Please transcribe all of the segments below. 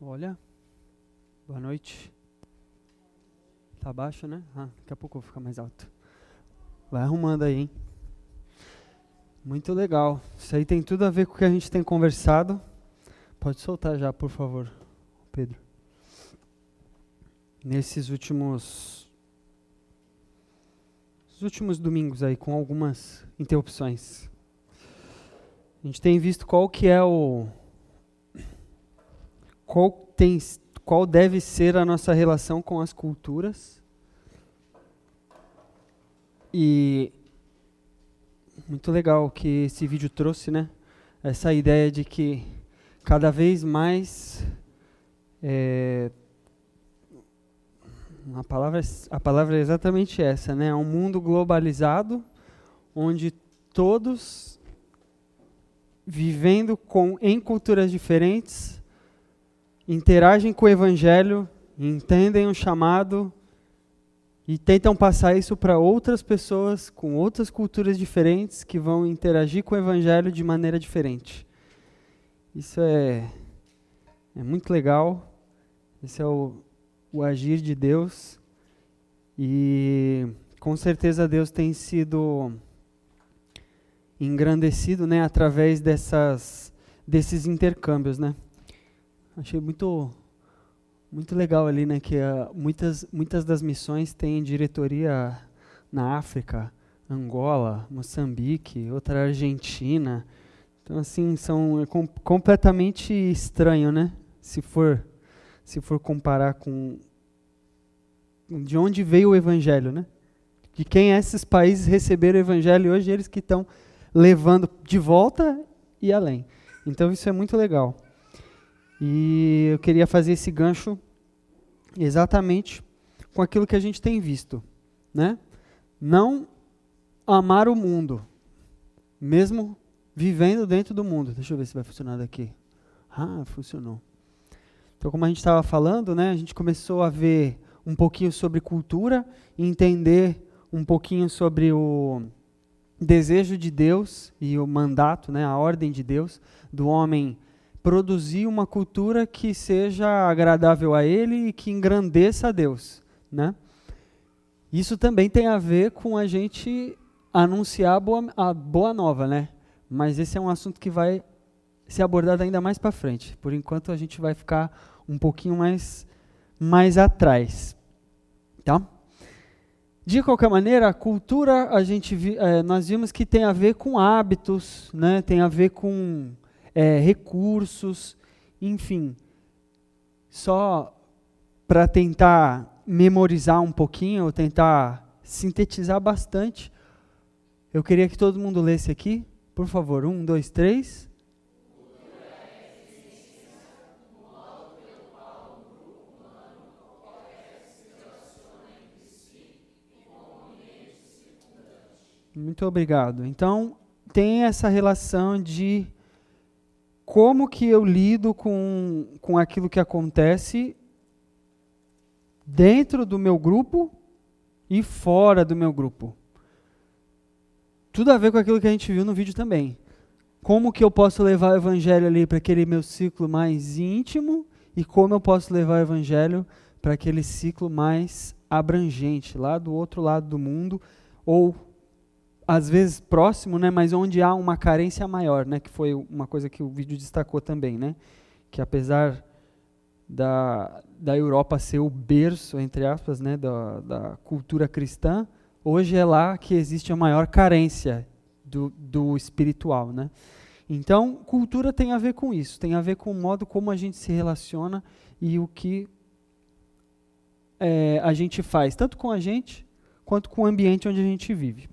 Olha. Boa noite. Tá baixo, né? Ah, daqui a pouco vou ficar mais alto. Vai arrumando aí, hein? Muito legal. Isso aí tem tudo a ver com o que a gente tem conversado. Pode soltar já, por favor, Pedro. Nesses últimos os últimos domingos aí com algumas interrupções. A gente tem visto qual que é o qual tem qual deve ser a nossa relação com as culturas. E muito legal que esse vídeo trouxe, né? Essa ideia de que cada vez mais é, a palavra a palavra é exatamente essa, né? É um mundo globalizado onde todos vivendo com em culturas diferentes interagem com o evangelho, entendem o chamado e tentam passar isso para outras pessoas com outras culturas diferentes que vão interagir com o Evangelho de maneira diferente. Isso é, é muito legal. Esse é o, o agir de Deus. E com certeza Deus tem sido engrandecido né, através dessas, desses intercâmbios. Né? Achei muito muito legal ali, né, que uh, muitas, muitas das missões têm diretoria na África, Angola, Moçambique, outra Argentina. Então, assim, são é com, completamente estranho, né, se for, se for comparar com de onde veio o Evangelho, né? De quem esses países receberam o Evangelho e hoje eles que estão levando de volta e além. Então, isso é muito legal. E eu queria fazer esse gancho exatamente com aquilo que a gente tem visto, né? Não amar o mundo, mesmo vivendo dentro do mundo. Deixa eu ver se vai funcionar daqui. Ah, funcionou. Então, como a gente estava falando, né, a gente começou a ver um pouquinho sobre cultura, entender um pouquinho sobre o desejo de Deus e o mandato, né, a ordem de Deus do homem produzir uma cultura que seja agradável a Ele e que engrandeça a Deus, né? Isso também tem a ver com a gente anunciar a boa, a boa nova, né? Mas esse é um assunto que vai ser abordado ainda mais para frente. Por enquanto a gente vai ficar um pouquinho mais mais atrás, tá? De qualquer maneira, a cultura a gente vi, é, nós vimos que tem a ver com hábitos, né? Tem a ver com é, recursos, enfim. Só para tentar memorizar um pouquinho, ou tentar sintetizar bastante, eu queria que todo mundo lesse aqui, por favor. Um, dois, três. Muito obrigado. Então, tem essa relação de como que eu lido com, com aquilo que acontece dentro do meu grupo e fora do meu grupo. Tudo a ver com aquilo que a gente viu no vídeo também. Como que eu posso levar o evangelho ali para aquele meu ciclo mais íntimo e como eu posso levar o evangelho para aquele ciclo mais abrangente, lá do outro lado do mundo ou às vezes próximo, né, mas onde há uma carência maior, né, que foi uma coisa que o vídeo destacou também, né, que apesar da, da Europa ser o berço, entre aspas, né, da, da cultura cristã, hoje é lá que existe a maior carência do, do espiritual, né. Então, cultura tem a ver com isso, tem a ver com o modo como a gente se relaciona e o que é, a gente faz, tanto com a gente quanto com o ambiente onde a gente vive.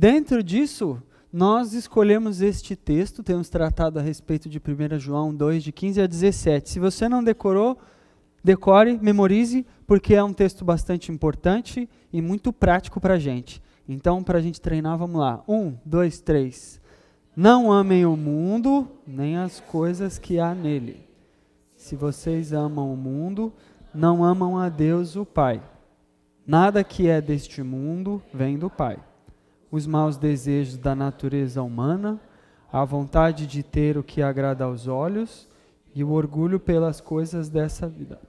Dentro disso, nós escolhemos este texto, temos tratado a respeito de 1 João 2, de 15 a 17. Se você não decorou, decore, memorize, porque é um texto bastante importante e muito prático para a gente. Então, para a gente treinar, vamos lá. Um, dois, três. Não amem o mundo, nem as coisas que há nele. Se vocês amam o mundo, não amam a Deus, o Pai. Nada que é deste mundo vem do Pai os maus desejos da natureza humana, a vontade de ter o que agrada aos olhos e o orgulho pelas coisas dessa vida.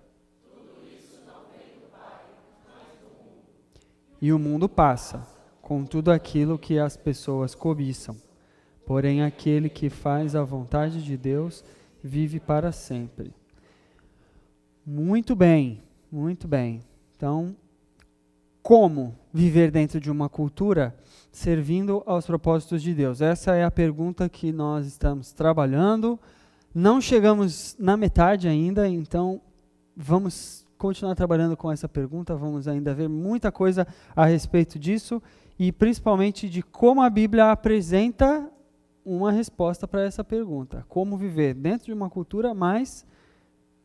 E o mundo passa, com tudo aquilo que as pessoas cobiçam. Porém, aquele que faz a vontade de Deus vive para sempre. Muito bem, muito bem. Então, como viver dentro de uma cultura servindo aos propósitos de Deus? Essa é a pergunta que nós estamos trabalhando. Não chegamos na metade ainda, então vamos continuar trabalhando com essa pergunta, vamos ainda ver muita coisa a respeito disso e principalmente de como a Bíblia apresenta uma resposta para essa pergunta: como viver dentro de uma cultura, mas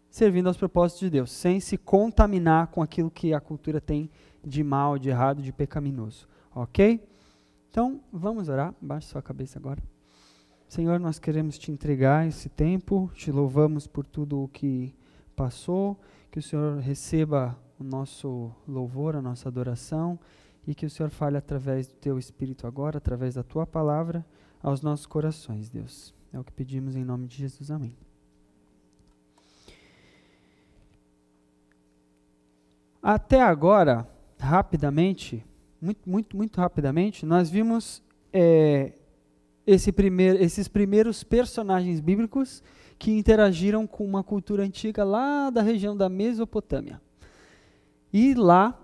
servindo aos propósitos de Deus, sem se contaminar com aquilo que a cultura tem de mal, de errado, de pecaminoso. Ok? Então, vamos orar. Baixe sua cabeça agora. Senhor, nós queremos te entregar esse tempo, te louvamos por tudo o que passou, que o Senhor receba o nosso louvor, a nossa adoração e que o Senhor fale através do teu Espírito agora, através da tua palavra, aos nossos corações, Deus. É o que pedimos em nome de Jesus. Amém. Até agora, rapidamente, muito, muito, muito rapidamente, nós vimos é, esse primeiro, esses primeiros personagens bíblicos que interagiram com uma cultura antiga lá da região da Mesopotâmia. E lá,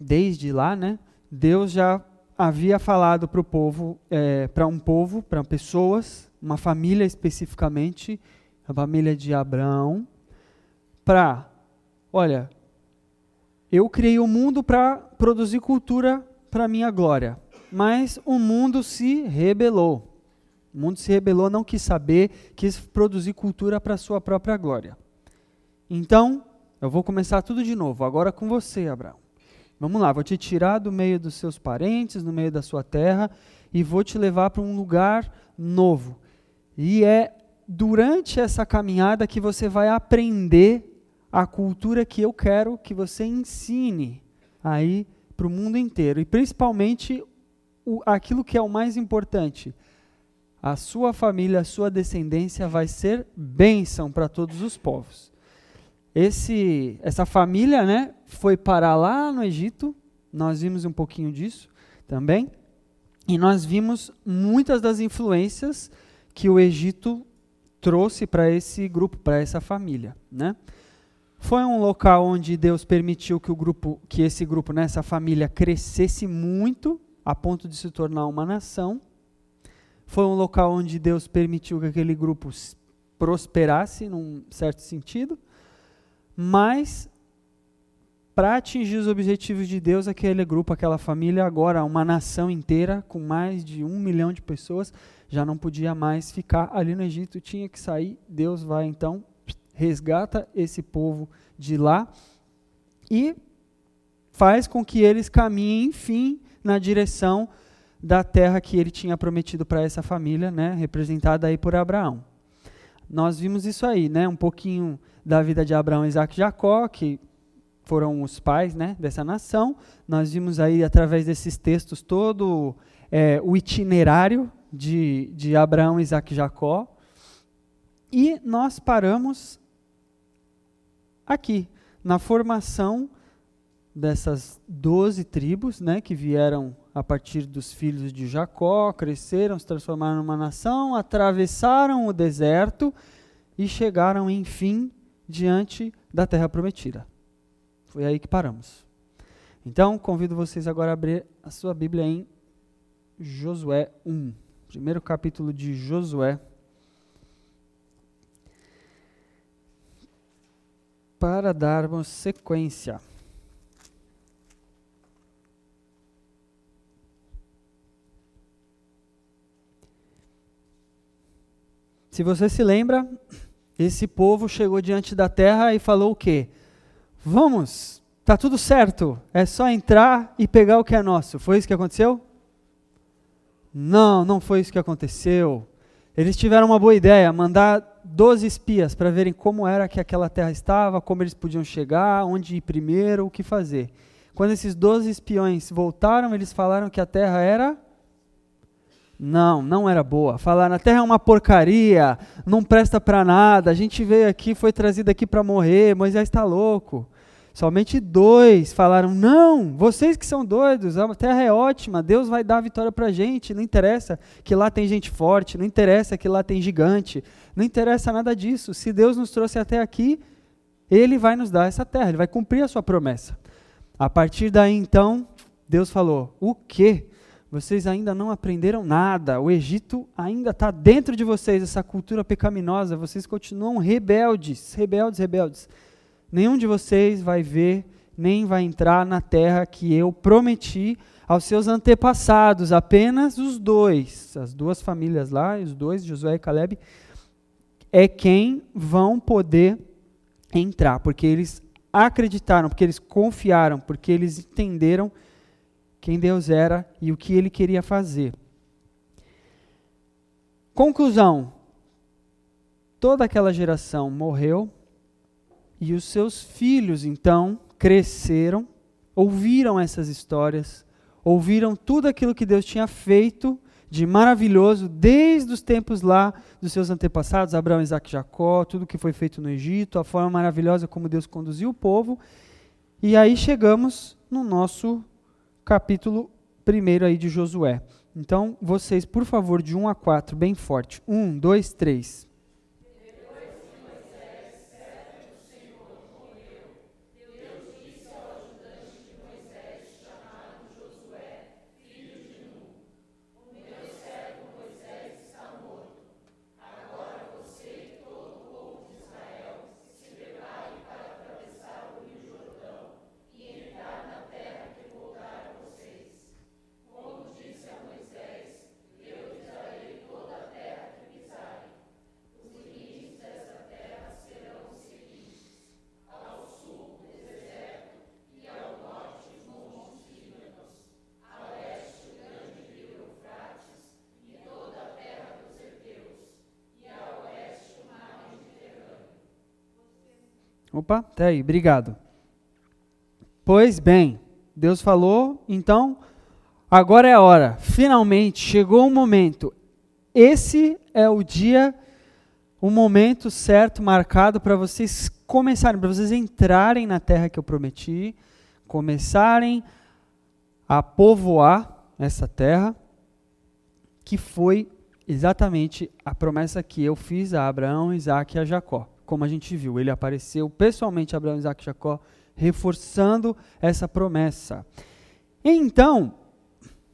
desde lá, né, Deus já havia falado para o povo, é, para um povo, para pessoas, uma família especificamente, a família de Abraão, para, olha, eu criei o mundo para produzir cultura para minha glória, mas o mundo se rebelou. O mundo se rebelou, não quis saber, quis produzir cultura para sua própria glória. Então, eu vou começar tudo de novo, agora com você, Abraão. Vamos lá, vou te tirar do meio dos seus parentes, no meio da sua terra, e vou te levar para um lugar novo. E é durante essa caminhada que você vai aprender a cultura que eu quero que você ensine aí para o mundo inteiro. E principalmente o, aquilo que é o mais importante. A sua família, a sua descendência vai ser bênção para todos os povos. Esse, essa família né, foi parar lá no Egito, nós vimos um pouquinho disso também, e nós vimos muitas das influências que o Egito trouxe para esse grupo, para essa família. Né? Foi um local onde Deus permitiu que o grupo, que esse grupo, né, essa família crescesse muito a ponto de se tornar uma nação. Foi um local onde Deus permitiu que aquele grupo prosperasse num certo sentido. Mas para atingir os objetivos de Deus, aquele grupo, aquela família, agora uma nação inteira com mais de um milhão de pessoas, já não podia mais ficar ali no Egito, tinha que sair. Deus vai então resgata esse povo de lá e faz com que eles caminhem, enfim, na direção da terra que ele tinha prometido para essa família, né, representada aí por Abraão. Nós vimos isso aí, né, um pouquinho da vida de Abraão, Isaac e Jacó, que foram os pais né, dessa nação. Nós vimos aí, através desses textos, todo é, o itinerário de, de Abraão, Isaac e Jacó. E nós paramos aqui, na formação dessas doze tribos, né, que vieram a partir dos filhos de Jacó, cresceram, se transformaram numa nação, atravessaram o deserto e chegaram, enfim, diante da terra prometida. Foi aí que paramos. Então, convido vocês agora a abrir a sua Bíblia em Josué 1, primeiro capítulo de Josué. Para darmos sequência. Se você se lembra, esse povo chegou diante da terra e falou o quê? Vamos, tá tudo certo, é só entrar e pegar o que é nosso. Foi isso que aconteceu? Não, não foi isso que aconteceu. Eles tiveram uma boa ideia, mandar 12 espias para verem como era que aquela terra estava, como eles podiam chegar, onde ir primeiro, o que fazer. Quando esses 12 espiões voltaram, eles falaram que a terra era Não, não era boa. Falaram: a terra é uma porcaria, não presta para nada. A gente veio aqui, foi trazido aqui para morrer. Moisés está louco. Somente dois falaram: não, vocês que são doidos, a terra é ótima, Deus vai dar a vitória para a gente. Não interessa que lá tem gente forte, não interessa que lá tem gigante, não interessa nada disso. Se Deus nos trouxe até aqui, Ele vai nos dar essa terra, Ele vai cumprir a sua promessa. A partir daí, então, Deus falou: o quê? Vocês ainda não aprenderam nada. O Egito ainda está dentro de vocês, essa cultura pecaminosa. Vocês continuam rebeldes, rebeldes, rebeldes. Nenhum de vocês vai ver, nem vai entrar na terra que eu prometi aos seus antepassados. Apenas os dois, as duas famílias lá, os dois, Josué e Caleb, é quem vão poder entrar, porque eles acreditaram, porque eles confiaram, porque eles entenderam quem Deus era e o que ele queria fazer. Conclusão: toda aquela geração morreu e os seus filhos então cresceram, ouviram essas histórias, ouviram tudo aquilo que Deus tinha feito de maravilhoso desde os tempos lá dos seus antepassados, Abraão, Isaac e Jacó, tudo que foi feito no Egito, a forma maravilhosa como Deus conduziu o povo. E aí chegamos no nosso capítulo 1 aí de Josué. Então, vocês, por favor, de 1 a 4, bem forte. 1, 2, 3. Opa, tá aí, obrigado. Pois bem, Deus falou, então agora é a hora. Finalmente chegou o momento. Esse é o dia, o momento certo marcado para vocês começarem, para vocês entrarem na terra que eu prometi, começarem a povoar essa terra, que foi exatamente a promessa que eu fiz a Abraão, Isaac e a Jacó como a gente viu, ele apareceu pessoalmente a Abraão, Isaac e Jacó, reforçando essa promessa. Então,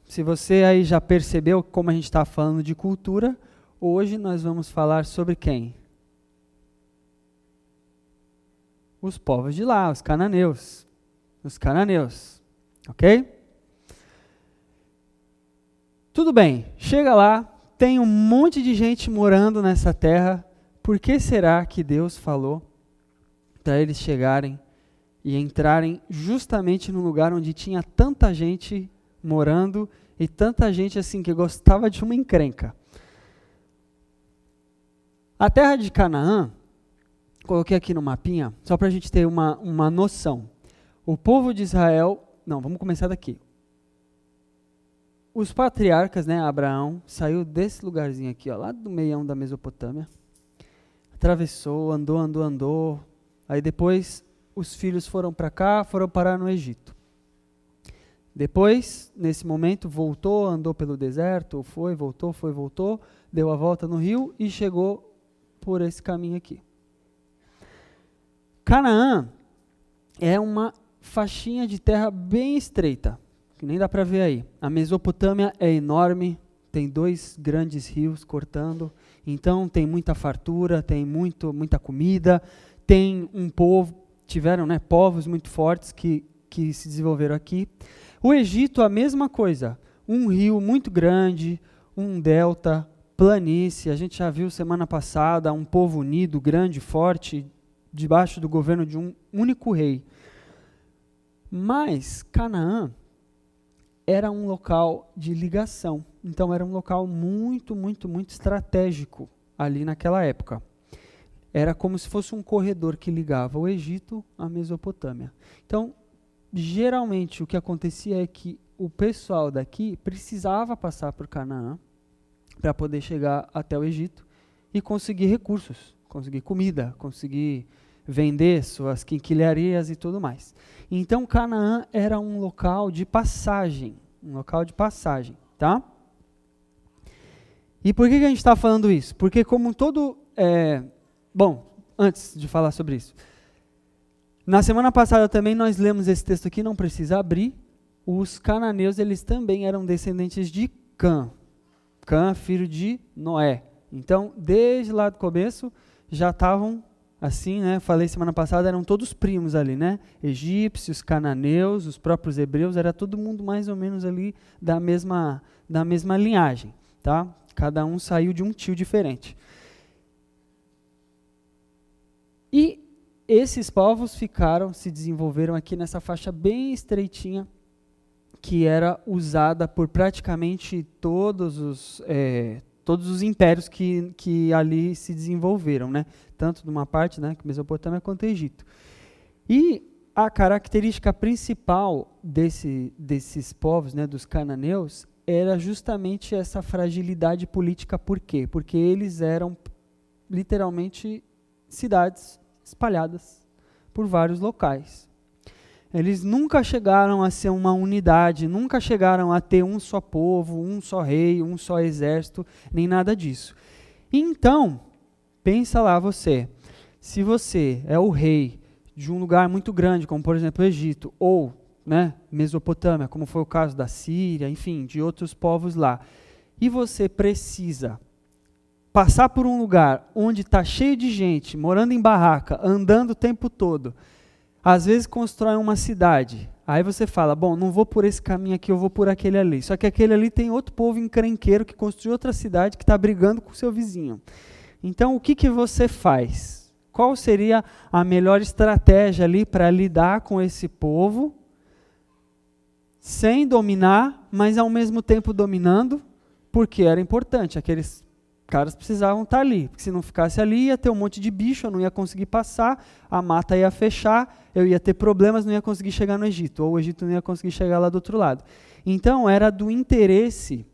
se você aí já percebeu como a gente está falando de cultura, hoje nós vamos falar sobre quem? Os povos de lá, os cananeus. Os cananeus. Ok? Tudo bem, chega lá, tem um monte de gente morando nessa terra, por que será que Deus falou para eles chegarem e entrarem justamente no lugar onde tinha tanta gente morando e tanta gente assim que gostava de uma encrenca? A terra de Canaã, coloquei aqui no mapinha, só para a gente ter uma, uma noção. O povo de Israel, não, vamos começar daqui. Os patriarcas, né, Abraão, saiu desse lugarzinho aqui, ó, lá do meião da Mesopotâmia, atravessou, andou, andou, andou. Aí depois os filhos foram para cá, foram parar no Egito. Depois, nesse momento, voltou, andou pelo deserto, foi, voltou, foi, voltou, deu a volta no rio e chegou por esse caminho aqui. Canaã é uma faixinha de terra bem estreita, que nem dá para ver aí. A Mesopotâmia é enorme, tem dois grandes rios cortando. Então tem muita fartura, tem muito, muita comida, tem um povo, tiveram né, povos muito fortes que, que se desenvolveram aqui. O Egito, a mesma coisa, um rio muito grande, um delta, planície. A gente já viu semana passada um povo unido, grande, forte, debaixo do governo de um único rei. Mas Canaã era um local de ligação. Então era um local muito, muito, muito estratégico ali naquela época. Era como se fosse um corredor que ligava o Egito à Mesopotâmia. Então, geralmente o que acontecia é que o pessoal daqui precisava passar por Canaã para poder chegar até o Egito e conseguir recursos, conseguir comida, conseguir vender suas quinquilharias e tudo mais. Então Canaã era um local de passagem, um local de passagem, tá? E por que, a gente está falando isso? Porque como todo, é, bom, antes de falar sobre isso, na semana passada também nós lemos esse texto aqui, não precisa abrir. Os cananeus eles também eram descendentes de Cã, Cã filho de Noé. Então desde lá do começo já estavam assim, né? Falei semana passada, eram todos primos ali, né? Egípcios, cananeus, os próprios hebreus, era todo mundo mais ou menos ali da mesma, da mesma linhagem, tá? Cada um saiu de um tio diferente. E esses povos ficaram, se desenvolveram aqui nessa faixa bem estreitinha, que era usada por praticamente todos os, é, todos os impérios que, que ali se desenvolveram, né? tanto de uma parte, né, Mesopotâmia quanto Egito. E a característica principal desse, desses povos, né, dos cananeus, era justamente essa fragilidade política. Por quê? Porque eles eram literalmente cidades espalhadas por vários locais. Eles nunca chegaram a ser uma unidade, nunca chegaram a ter um só povo, um só rei, um só exército, nem nada disso. Então, pensa lá você, se você é o rei de um lugar muito grande, como por exemplo o Egito, ou né, Mesopotâmia, como foi o caso da Síria, enfim, de outros povos lá, e você precisa passar por um lugar onde está cheio de gente, morando em barraca, andando o tempo todo, às vezes constrói uma cidade. Aí você fala, bom, não vou por esse caminho aqui, eu vou por aquele ali. Só que aquele ali tem outro povo encrenqueiro que construiu outra cidade que está brigando com o seu vizinho. Então, o que, que você faz? Qual seria a melhor estratégia ali para lidar com esse povo, sem dominar, mas ao mesmo tempo dominando? Porque era importante. Aqueles caras precisavam estar ali, porque se não ficasse ali ia ter um monte de bicho, eu não ia conseguir passar, a mata ia fechar, eu ia ter problemas, não ia conseguir chegar no Egito, ou o Egito não ia conseguir chegar lá do outro lado. Então era do interesse,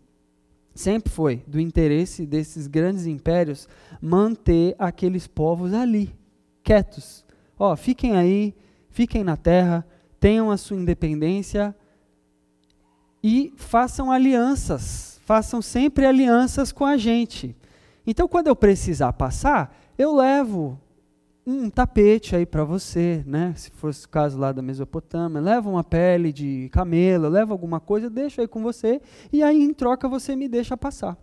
sempre foi, do interesse desses grandes impérios manter aqueles povos ali, quietos. Ó, fiquem aí, fiquem na terra, tenham a sua independência e façam alianças, façam sempre alianças com a gente. Então, quando eu precisar passar, eu levo um tapete aí para você, né? Se fosse o caso lá da Mesopotâmia, leva uma pele de camelo, leva alguma coisa, deixo aí com você e aí em troca você me deixa passar.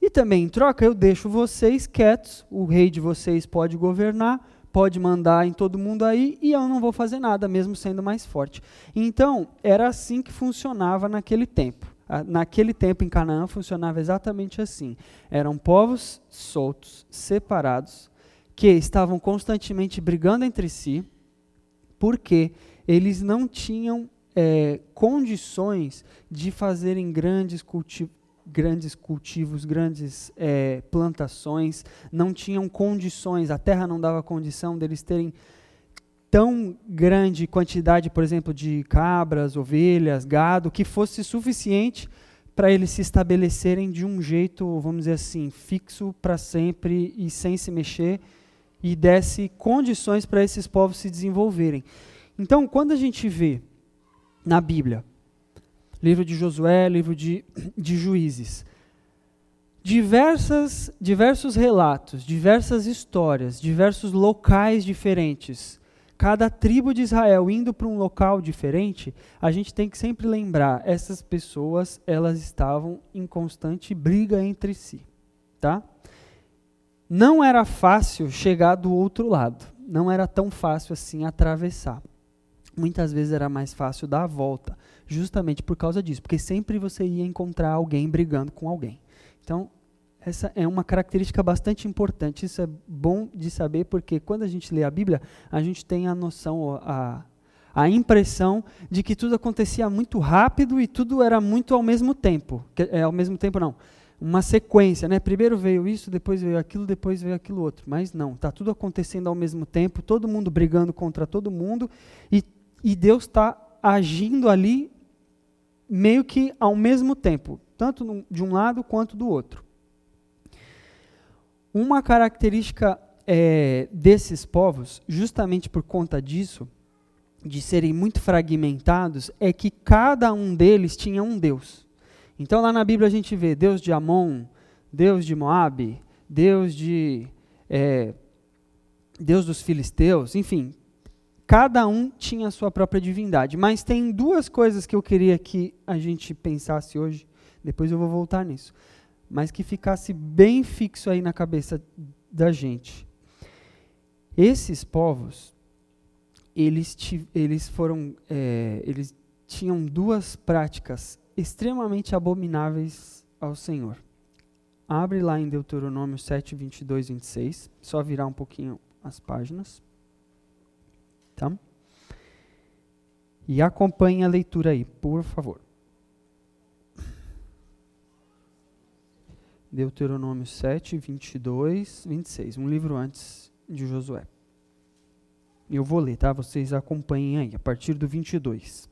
E também em troca eu deixo vocês quietos, o rei de vocês pode governar, pode mandar em todo mundo aí e eu não vou fazer nada, mesmo sendo mais forte. Então, era assim que funcionava naquele tempo naquele tempo em Canaã funcionava exatamente assim. Eram povos soltos, separados, que estavam constantemente brigando entre si, porque eles não tinham é, condições de fazerem grandes, culti grandes cultivos, grandes é, plantações, não tinham condições, a terra não dava condição deles terem tão grande quantidade, por exemplo, de cabras, ovelhas, gado, que fosse suficiente para eles se estabelecerem de um jeito, vamos dizer assim, fixo para sempre e sem se mexer, e desse condições para esses povos se desenvolverem. Então, quando a gente vê na Bíblia, livro de Josué, livro de, de Juízes, diversas, diversos relatos, diversas histórias, diversos locais diferentes cada tribo de Israel indo para um local diferente, a gente tem que sempre lembrar, essas pessoas, elas estavam em constante briga entre si, tá? Não era fácil chegar do outro lado, não era tão fácil assim atravessar. Muitas vezes era mais fácil dar a volta, justamente por causa disso, porque sempre você ia encontrar alguém brigando com alguém. Então, essa é uma característica bastante importante. Isso é bom de saber porque quando a gente lê a Bíblia, a gente tem a noção, a, a impressão de que tudo acontecia muito rápido e tudo era muito ao mesmo tempo. É, ao mesmo tempo, não. Uma sequência, né? Primeiro veio isso, depois veio aquilo, depois veio aquilo outro. Mas não, está tudo acontecendo ao mesmo tempo, todo mundo brigando contra todo mundo e, e Deus está agindo ali meio que ao mesmo tempo tanto de um lado quanto do outro. Uma característica é, desses povos, justamente por conta disso, de serem muito fragmentados, é que cada um deles tinha um Deus. Então lá na Bíblia a gente vê Deus de Amon, Deus de Moabe, Deus de é, Deus dos filisteus, enfim, cada um tinha a sua própria divindade. Mas tem duas coisas que eu queria que a gente pensasse hoje, depois eu vou voltar nisso, mas que ficasse bem fixo aí na cabeça da gente. Esses povos, eles, eles foram, é, eles tinham duas práticas extremamente abomináveis ao Senhor. Abre lá em Deuteronômio 7, 22, 26. Só virar um pouquinho as páginas. Tá? E acompanhe a leitura aí, por favor. Deuteronômio 7, 22, 26. Um livro antes de Josué. Eu vou ler, tá? Vocês acompanhem aí, a partir do 22.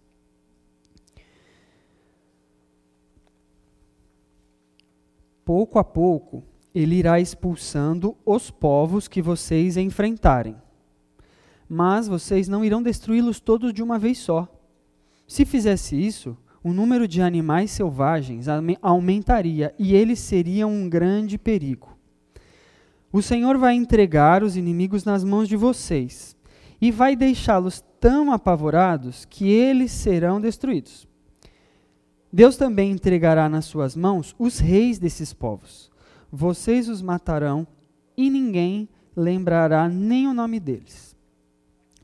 pouco a pouco, ele irá expulsando os povos que vocês enfrentarem. Mas vocês não irão destruí-los todos de uma vez só. Se fizesse isso, o número de animais selvagens aumentaria e eles seriam um grande perigo. O Senhor vai entregar os inimigos nas mãos de vocês e vai deixá-los tão apavorados que eles serão destruídos. Deus também entregará nas suas mãos os reis desses povos. Vocês os matarão e ninguém lembrará nem o nome deles.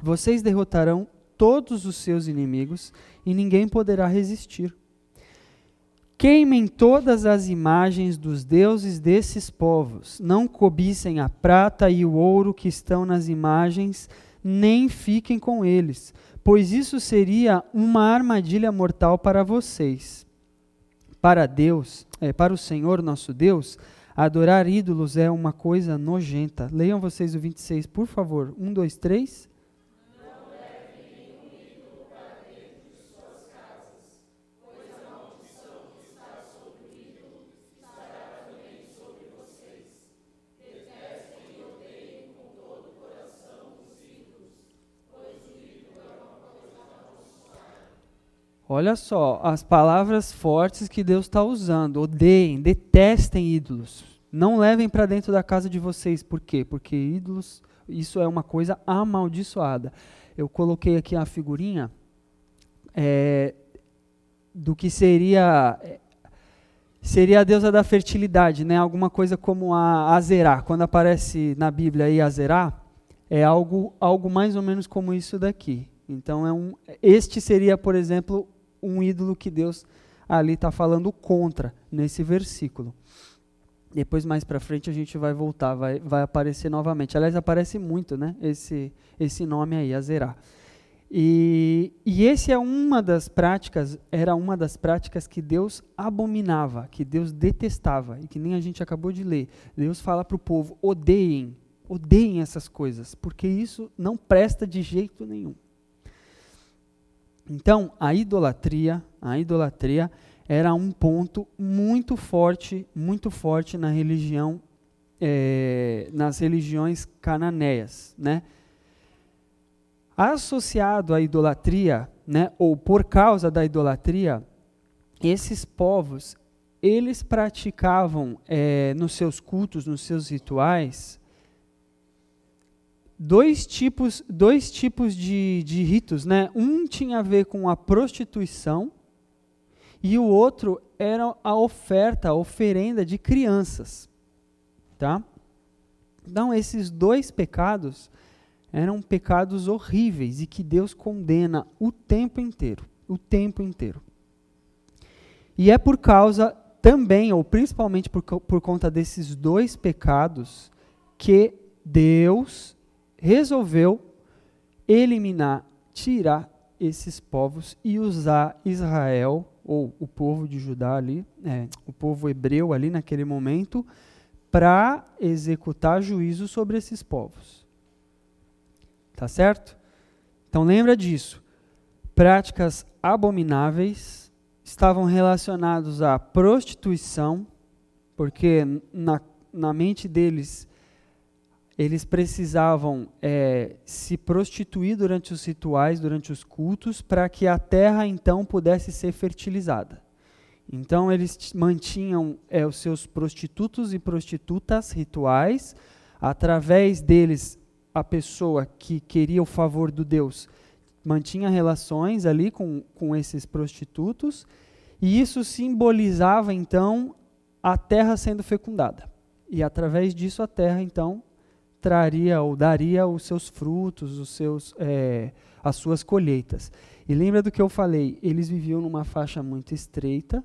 Vocês derrotarão todos os seus inimigos e ninguém poderá resistir. Queimem todas as imagens dos deuses desses povos. Não cobicem a prata e o ouro que estão nas imagens, nem fiquem com eles pois isso seria uma armadilha mortal para vocês. Para Deus, é, para o Senhor nosso Deus, adorar ídolos é uma coisa nojenta. Leiam vocês o 26, por favor. Um, dois, três. Olha só, as palavras fortes que Deus está usando. Odeiem, detestem ídolos. Não levem para dentro da casa de vocês. Por quê? Porque ídolos, isso é uma coisa amaldiçoada. Eu coloquei aqui a figurinha é, do que seria seria a deusa da fertilidade, né? Alguma coisa como a Azerá. Quando aparece na Bíblia aí Azerá, é algo algo mais ou menos como isso daqui. Então é um este seria, por exemplo, um ídolo que Deus ali está falando contra nesse versículo. Depois mais para frente a gente vai voltar, vai, vai aparecer novamente. Aliás, aparece muito, né? Esse esse nome aí, Azerá. E, e esse é uma das práticas, era uma das práticas que Deus abominava, que Deus detestava e que nem a gente acabou de ler. Deus fala para o povo: odeiem, odeiem essas coisas, porque isso não presta de jeito nenhum. Então, a idolatria, a idolatria era um ponto muito forte, muito forte na religião, é, nas religiões cananeias, né? Associado à idolatria, né, ou por causa da idolatria, esses povos eles praticavam é, nos seus cultos, nos seus rituais, dois tipos, dois tipos de, de ritos. Né? Um tinha a ver com a prostituição e o outro era a oferta, a oferenda de crianças. Tá? Então, esses dois pecados eram pecados horríveis e que Deus condena o tempo inteiro. O tempo inteiro. E é por causa também, ou principalmente por, por conta desses dois pecados, que Deus resolveu eliminar, tirar esses povos e usar Israel, ou o povo de Judá ali, é, o povo hebreu ali naquele momento, para executar juízo sobre esses povos. Tá certo? Então lembra disso. Práticas abomináveis, estavam relacionados à prostituição, porque na, na mente deles eles precisavam é, se prostituir durante os rituais, durante os cultos, para que a terra então pudesse ser fertilizada. Então eles mantinham é, os seus prostitutos e prostitutas rituais, através deles a pessoa que queria o favor do Deus mantinha relações ali com, com esses prostitutos, e isso simbolizava então a terra sendo fecundada. E através disso a terra então traria ou daria os seus frutos, os seus, é, as suas colheitas. E lembra do que eu falei? Eles viviam numa faixa muito estreita,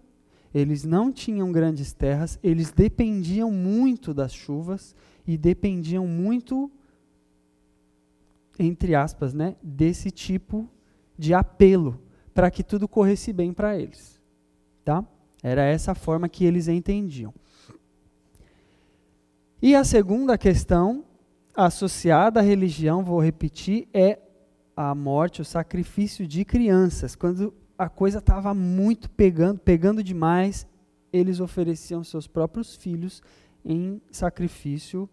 eles não tinham grandes terras, eles dependiam muito das chuvas e dependiam muito entre aspas, né, desse tipo de apelo para que tudo corresse bem para eles. Tá? Era essa a forma que eles entendiam. E a segunda questão associada à religião, vou repetir, é a morte, o sacrifício de crianças. Quando a coisa estava muito pegando, pegando demais, eles ofereciam seus próprios filhos em sacrifício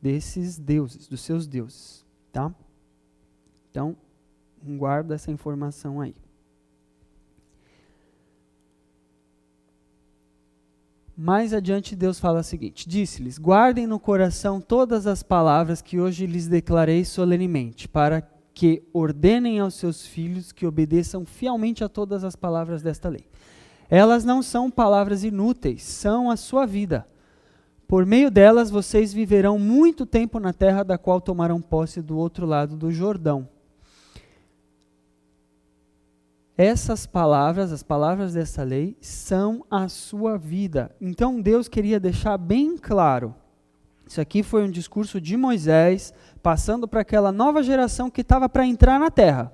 desses deuses, dos seus deuses, tá? Então, guarda essa informação aí. Mais adiante, Deus fala o seguinte: Disse-lhes: Guardem no coração todas as palavras que hoje lhes declarei solenemente, para que ordenem aos seus filhos que obedeçam fielmente a todas as palavras desta lei. Elas não são palavras inúteis, são a sua vida. Por meio delas vocês viverão muito tempo na terra da qual tomarão posse do outro lado do Jordão essas palavras, as palavras dessa lei, são a sua vida. Então Deus queria deixar bem claro. Isso aqui foi um discurso de Moisés, passando para aquela nova geração que estava para entrar na terra.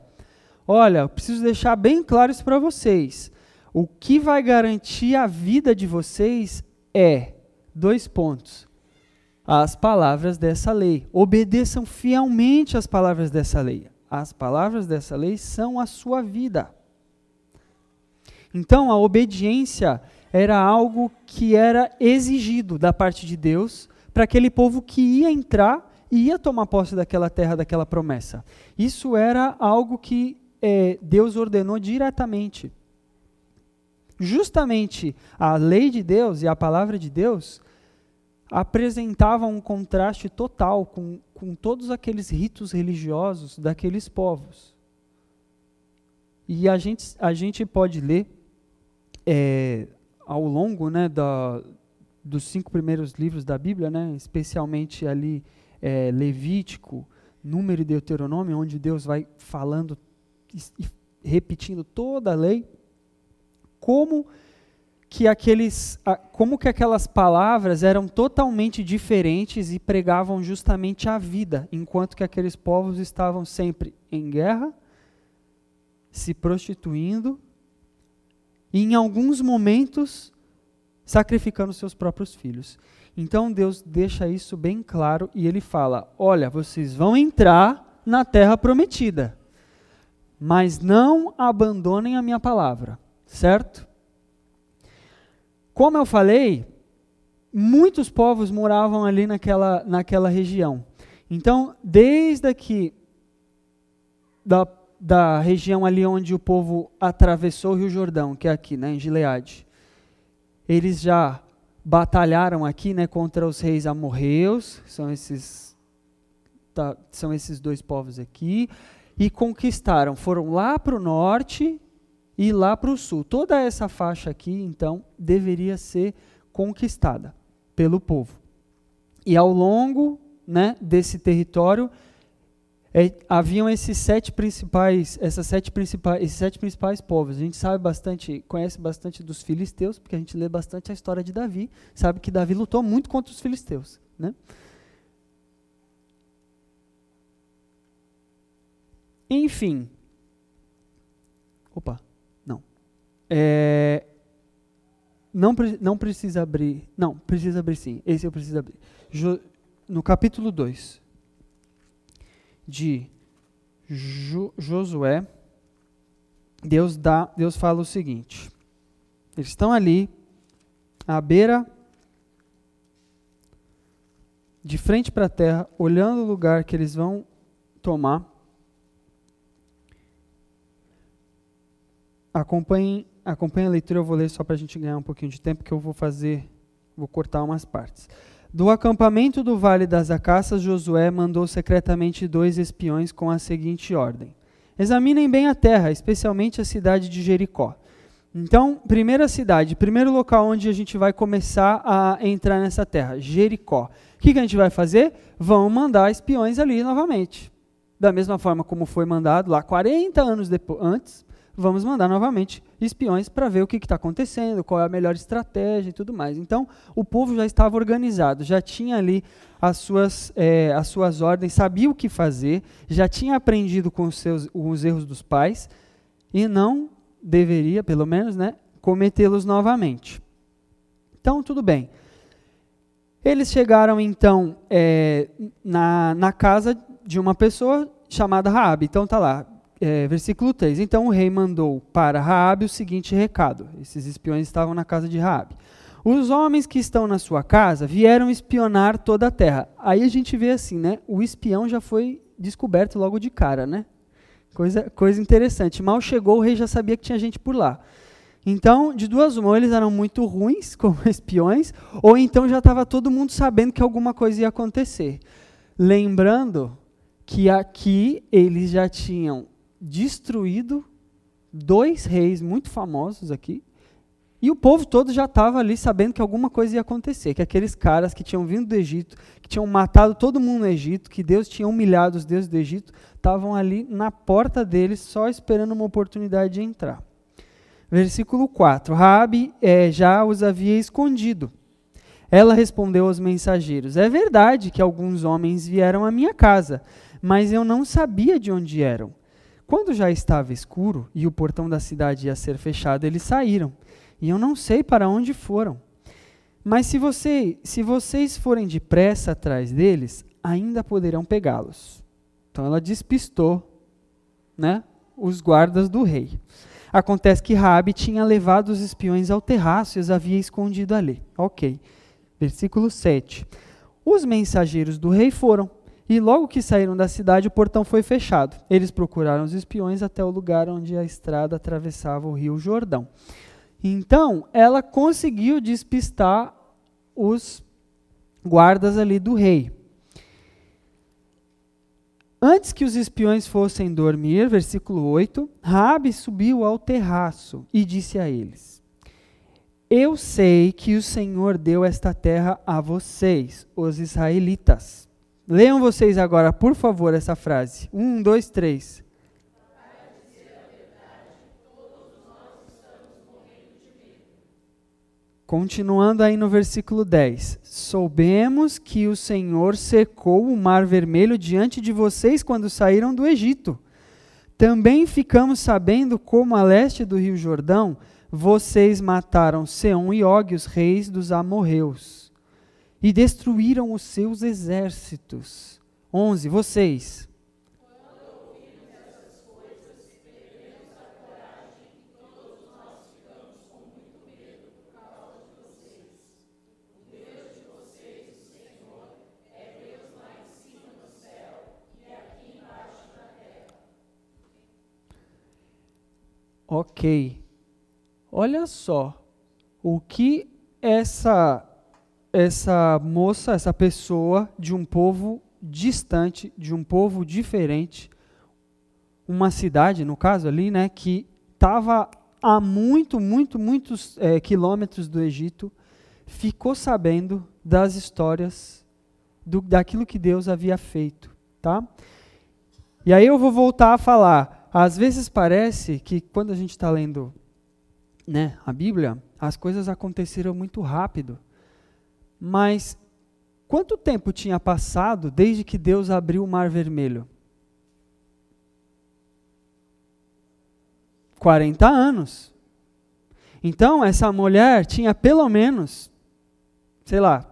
Olha, preciso deixar bem claro isso para vocês. O que vai garantir a vida de vocês é dois pontos. As palavras dessa lei. Obedeçam fielmente às palavras dessa lei. As palavras dessa lei são a sua vida. Então, a obediência era algo que era exigido da parte de Deus para aquele povo que ia entrar e ia tomar posse daquela terra, daquela promessa. Isso era algo que é, Deus ordenou diretamente. Justamente a lei de Deus e a palavra de Deus apresentavam um contraste total com, com todos aqueles ritos religiosos daqueles povos. E a gente, a gente pode ler é, ao longo né, da, dos cinco primeiros livros da Bíblia, né, especialmente ali é, Levítico, Número e Deuteronômio, onde Deus vai falando e repetindo toda a lei, como que aqueles, como que aquelas palavras eram totalmente diferentes e pregavam justamente a vida, enquanto que aqueles povos estavam sempre em guerra, se prostituindo e em alguns momentos sacrificando seus próprios filhos. Então Deus deixa isso bem claro e ele fala: Olha, vocês vão entrar na terra prometida, mas não abandonem a minha palavra, certo? Como eu falei, muitos povos moravam ali naquela, naquela região. Então, desde aqui, da da região ali onde o povo atravessou o Rio Jordão, que é aqui, né, em Gileade. Eles já batalharam aqui, né, contra os reis amorreus, são esses tá, são esses dois povos aqui, e conquistaram, foram lá para o norte e lá para o sul. Toda essa faixa aqui, então, deveria ser conquistada pelo povo. E ao longo, né, desse território é, haviam esses sete principais, essas sete principais, esses sete principais povos. A gente sabe bastante, conhece bastante dos filisteus, porque a gente lê bastante a história de Davi, sabe que Davi lutou muito contra os filisteus, né? Enfim. Opa, não. É, não, não precisa abrir. Não, precisa abrir sim. Esse eu preciso abrir. Jo, no capítulo 2 de jo, Josué, Deus dá, Deus fala o seguinte: Eles estão ali, à beira, de frente para a terra, olhando o lugar que eles vão tomar. Acompanhem, acompanhem a leitura, eu vou ler só para a gente ganhar um pouquinho de tempo, que eu vou fazer, vou cortar umas partes. Do acampamento do Vale das Acaças, Josué mandou secretamente dois espiões com a seguinte ordem: Examinem bem a terra, especialmente a cidade de Jericó. Então, primeira cidade, primeiro local onde a gente vai começar a entrar nessa terra, Jericó. O que, que a gente vai fazer? Vão mandar espiões ali novamente. Da mesma forma como foi mandado lá 40 anos depois, antes, vamos mandar novamente espiões para ver o que está acontecendo, qual é a melhor estratégia e tudo mais. Então, o povo já estava organizado, já tinha ali as suas, é, as suas ordens, sabia o que fazer, já tinha aprendido com os, seus, os erros dos pais e não deveria, pelo menos, né, cometê-los novamente. Então, tudo bem. Eles chegaram, então, é, na, na casa de uma pessoa chamada Raabe. Então, tá lá, é, versículo 3. Então o rei mandou para Raabe o seguinte recado. Esses espiões estavam na casa de Raabe. Os homens que estão na sua casa vieram espionar toda a terra. Aí a gente vê assim, né? O espião já foi descoberto logo de cara, né? Coisa, coisa interessante. Mal chegou, o rei já sabia que tinha gente por lá. Então, de duas ou eles eram muito ruins como espiões, ou então já estava todo mundo sabendo que alguma coisa ia acontecer. Lembrando que aqui eles já tinham destruído dois reis muito famosos aqui, e o povo todo já estava ali sabendo que alguma coisa ia acontecer, que aqueles caras que tinham vindo do Egito, que tinham matado todo mundo no Egito, que Deus tinha humilhado os deuses do Egito, estavam ali na porta deles, só esperando uma oportunidade de entrar. Versículo 4. Raabe é, já os havia escondido. Ela respondeu aos mensageiros: É verdade que alguns homens vieram à minha casa, mas eu não sabia de onde eram. Quando já estava escuro e o portão da cidade ia ser fechado, eles saíram. E eu não sei para onde foram. Mas se, você, se vocês forem depressa atrás deles, ainda poderão pegá-los. Então ela despistou né, os guardas do rei. Acontece que Rabi tinha levado os espiões ao terraço e os havia escondido ali. Ok. Versículo 7. Os mensageiros do rei foram e logo que saíram da cidade, o portão foi fechado. Eles procuraram os espiões até o lugar onde a estrada atravessava o rio Jordão. Então, ela conseguiu despistar os guardas ali do rei. Antes que os espiões fossem dormir, versículo 8, Rabi subiu ao terraço e disse a eles: Eu sei que o Senhor deu esta terra a vocês, os israelitas. Leiam vocês agora, por favor, essa frase. Um, dois, três. Continuando aí no versículo 10. Soubemos que o Senhor secou o mar vermelho diante de vocês quando saíram do Egito. Também ficamos sabendo como a leste do rio Jordão vocês mataram Seom e Og, os reis dos amorreus e destruíram os seus exércitos. 11. Vocês. Ok. Olha só o que essa essa moça, essa pessoa de um povo distante, de um povo diferente, uma cidade, no caso ali, né, que estava a muito, muito, muitos é, quilômetros do Egito, ficou sabendo das histórias do, daquilo que Deus havia feito, tá? E aí eu vou voltar a falar. Às vezes parece que quando a gente está lendo, né, a Bíblia, as coisas aconteceram muito rápido. Mas quanto tempo tinha passado desde que Deus abriu o Mar Vermelho? 40 anos. Então, essa mulher tinha pelo menos, sei lá,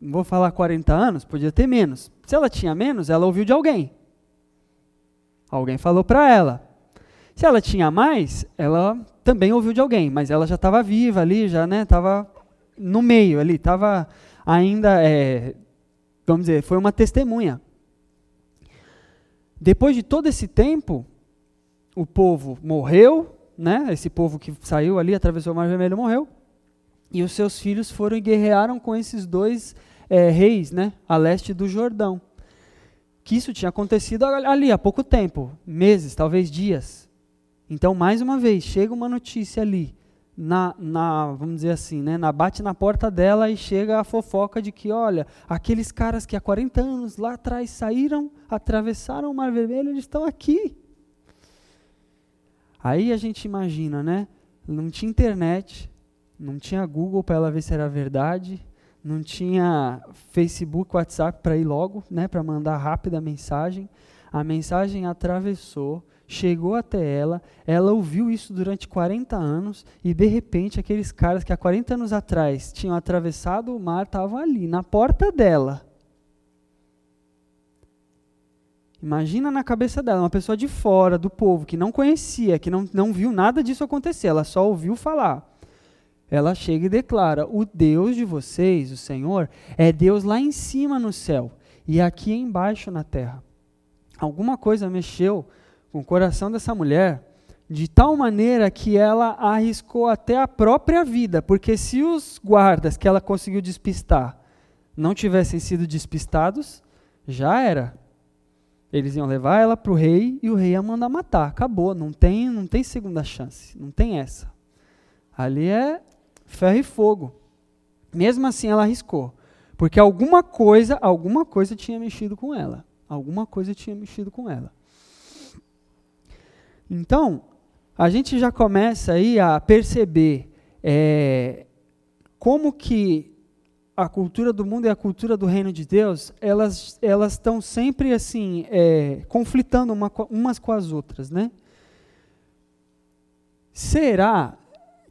não vou falar 40 anos, podia ter menos. Se ela tinha menos, ela ouviu de alguém. Alguém falou para ela. Se ela tinha mais, ela também ouviu de alguém, mas ela já estava viva ali, já né, estava no meio ali, estava ainda, é, vamos dizer, foi uma testemunha. Depois de todo esse tempo, o povo morreu, né? Esse povo que saiu ali, atravessou o Mar Vermelho, morreu. E os seus filhos foram e guerrearam com esses dois é, reis, né? A leste do Jordão. Que isso tinha acontecido ali há pouco tempo, meses, talvez dias. Então, mais uma vez, chega uma notícia ali, na, na, vamos dizer assim, né, na, bate na porta dela e chega a fofoca de que, olha, aqueles caras que há 40 anos lá atrás saíram, atravessaram o Mar Vermelho, eles estão aqui. Aí a gente imagina, né? Não tinha internet, não tinha Google para ela ver se era verdade, não tinha Facebook, WhatsApp para ir logo, né, para mandar rápida mensagem. A mensagem atravessou, chegou até ela, ela ouviu isso durante 40 anos e de repente aqueles caras que há 40 anos atrás tinham atravessado o mar estavam ali, na porta dela. Imagina na cabeça dela, uma pessoa de fora do povo, que não conhecia, que não, não viu nada disso acontecer, ela só ouviu falar. Ela chega e declara: O Deus de vocês, o Senhor, é Deus lá em cima no céu e aqui embaixo na terra. Alguma coisa mexeu com o coração dessa mulher de tal maneira que ela arriscou até a própria vida, porque se os guardas que ela conseguiu despistar não tivessem sido despistados, já era. Eles iam levar ela para o rei e o rei ia mandar matar. Acabou, não tem, não tem segunda chance, não tem essa. Ali é ferro e fogo. Mesmo assim ela arriscou, porque alguma coisa, alguma coisa tinha mexido com ela. Alguma coisa tinha mexido com ela. Então, a gente já começa aí a perceber é, como que a cultura do mundo e a cultura do reino de Deus, elas elas estão sempre assim é, conflitando uma, umas com as outras, né? Será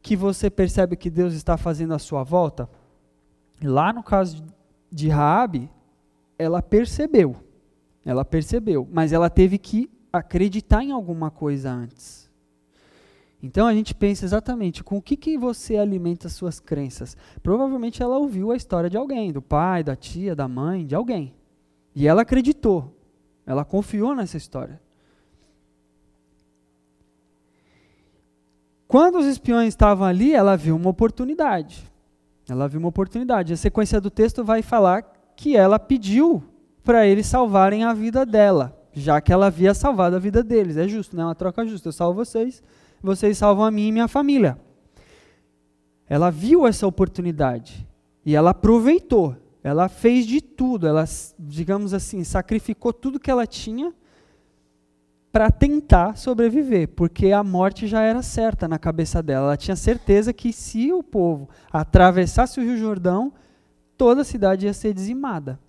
que você percebe que Deus está fazendo à sua volta? Lá no caso de Raabe, ela percebeu, ela percebeu, mas ela teve que acreditar em alguma coisa antes. Então a gente pensa exatamente com o que, que você alimenta suas crenças. Provavelmente ela ouviu a história de alguém, do pai, da tia, da mãe, de alguém. E ela acreditou, ela confiou nessa história. Quando os espiões estavam ali, ela viu uma oportunidade. Ela viu uma oportunidade. A sequência do texto vai falar que ela pediu para eles salvarem a vida dela, já que ela havia salvado a vida deles. É justo, né? Uma troca justa. Eu salvo vocês, vocês salvam a mim e minha família. Ela viu essa oportunidade e ela aproveitou. Ela fez de tudo, ela, digamos assim, sacrificou tudo que ela tinha para tentar sobreviver, porque a morte já era certa na cabeça dela. Ela tinha certeza que se o povo atravessasse o Rio Jordão, toda a cidade ia ser dizimada.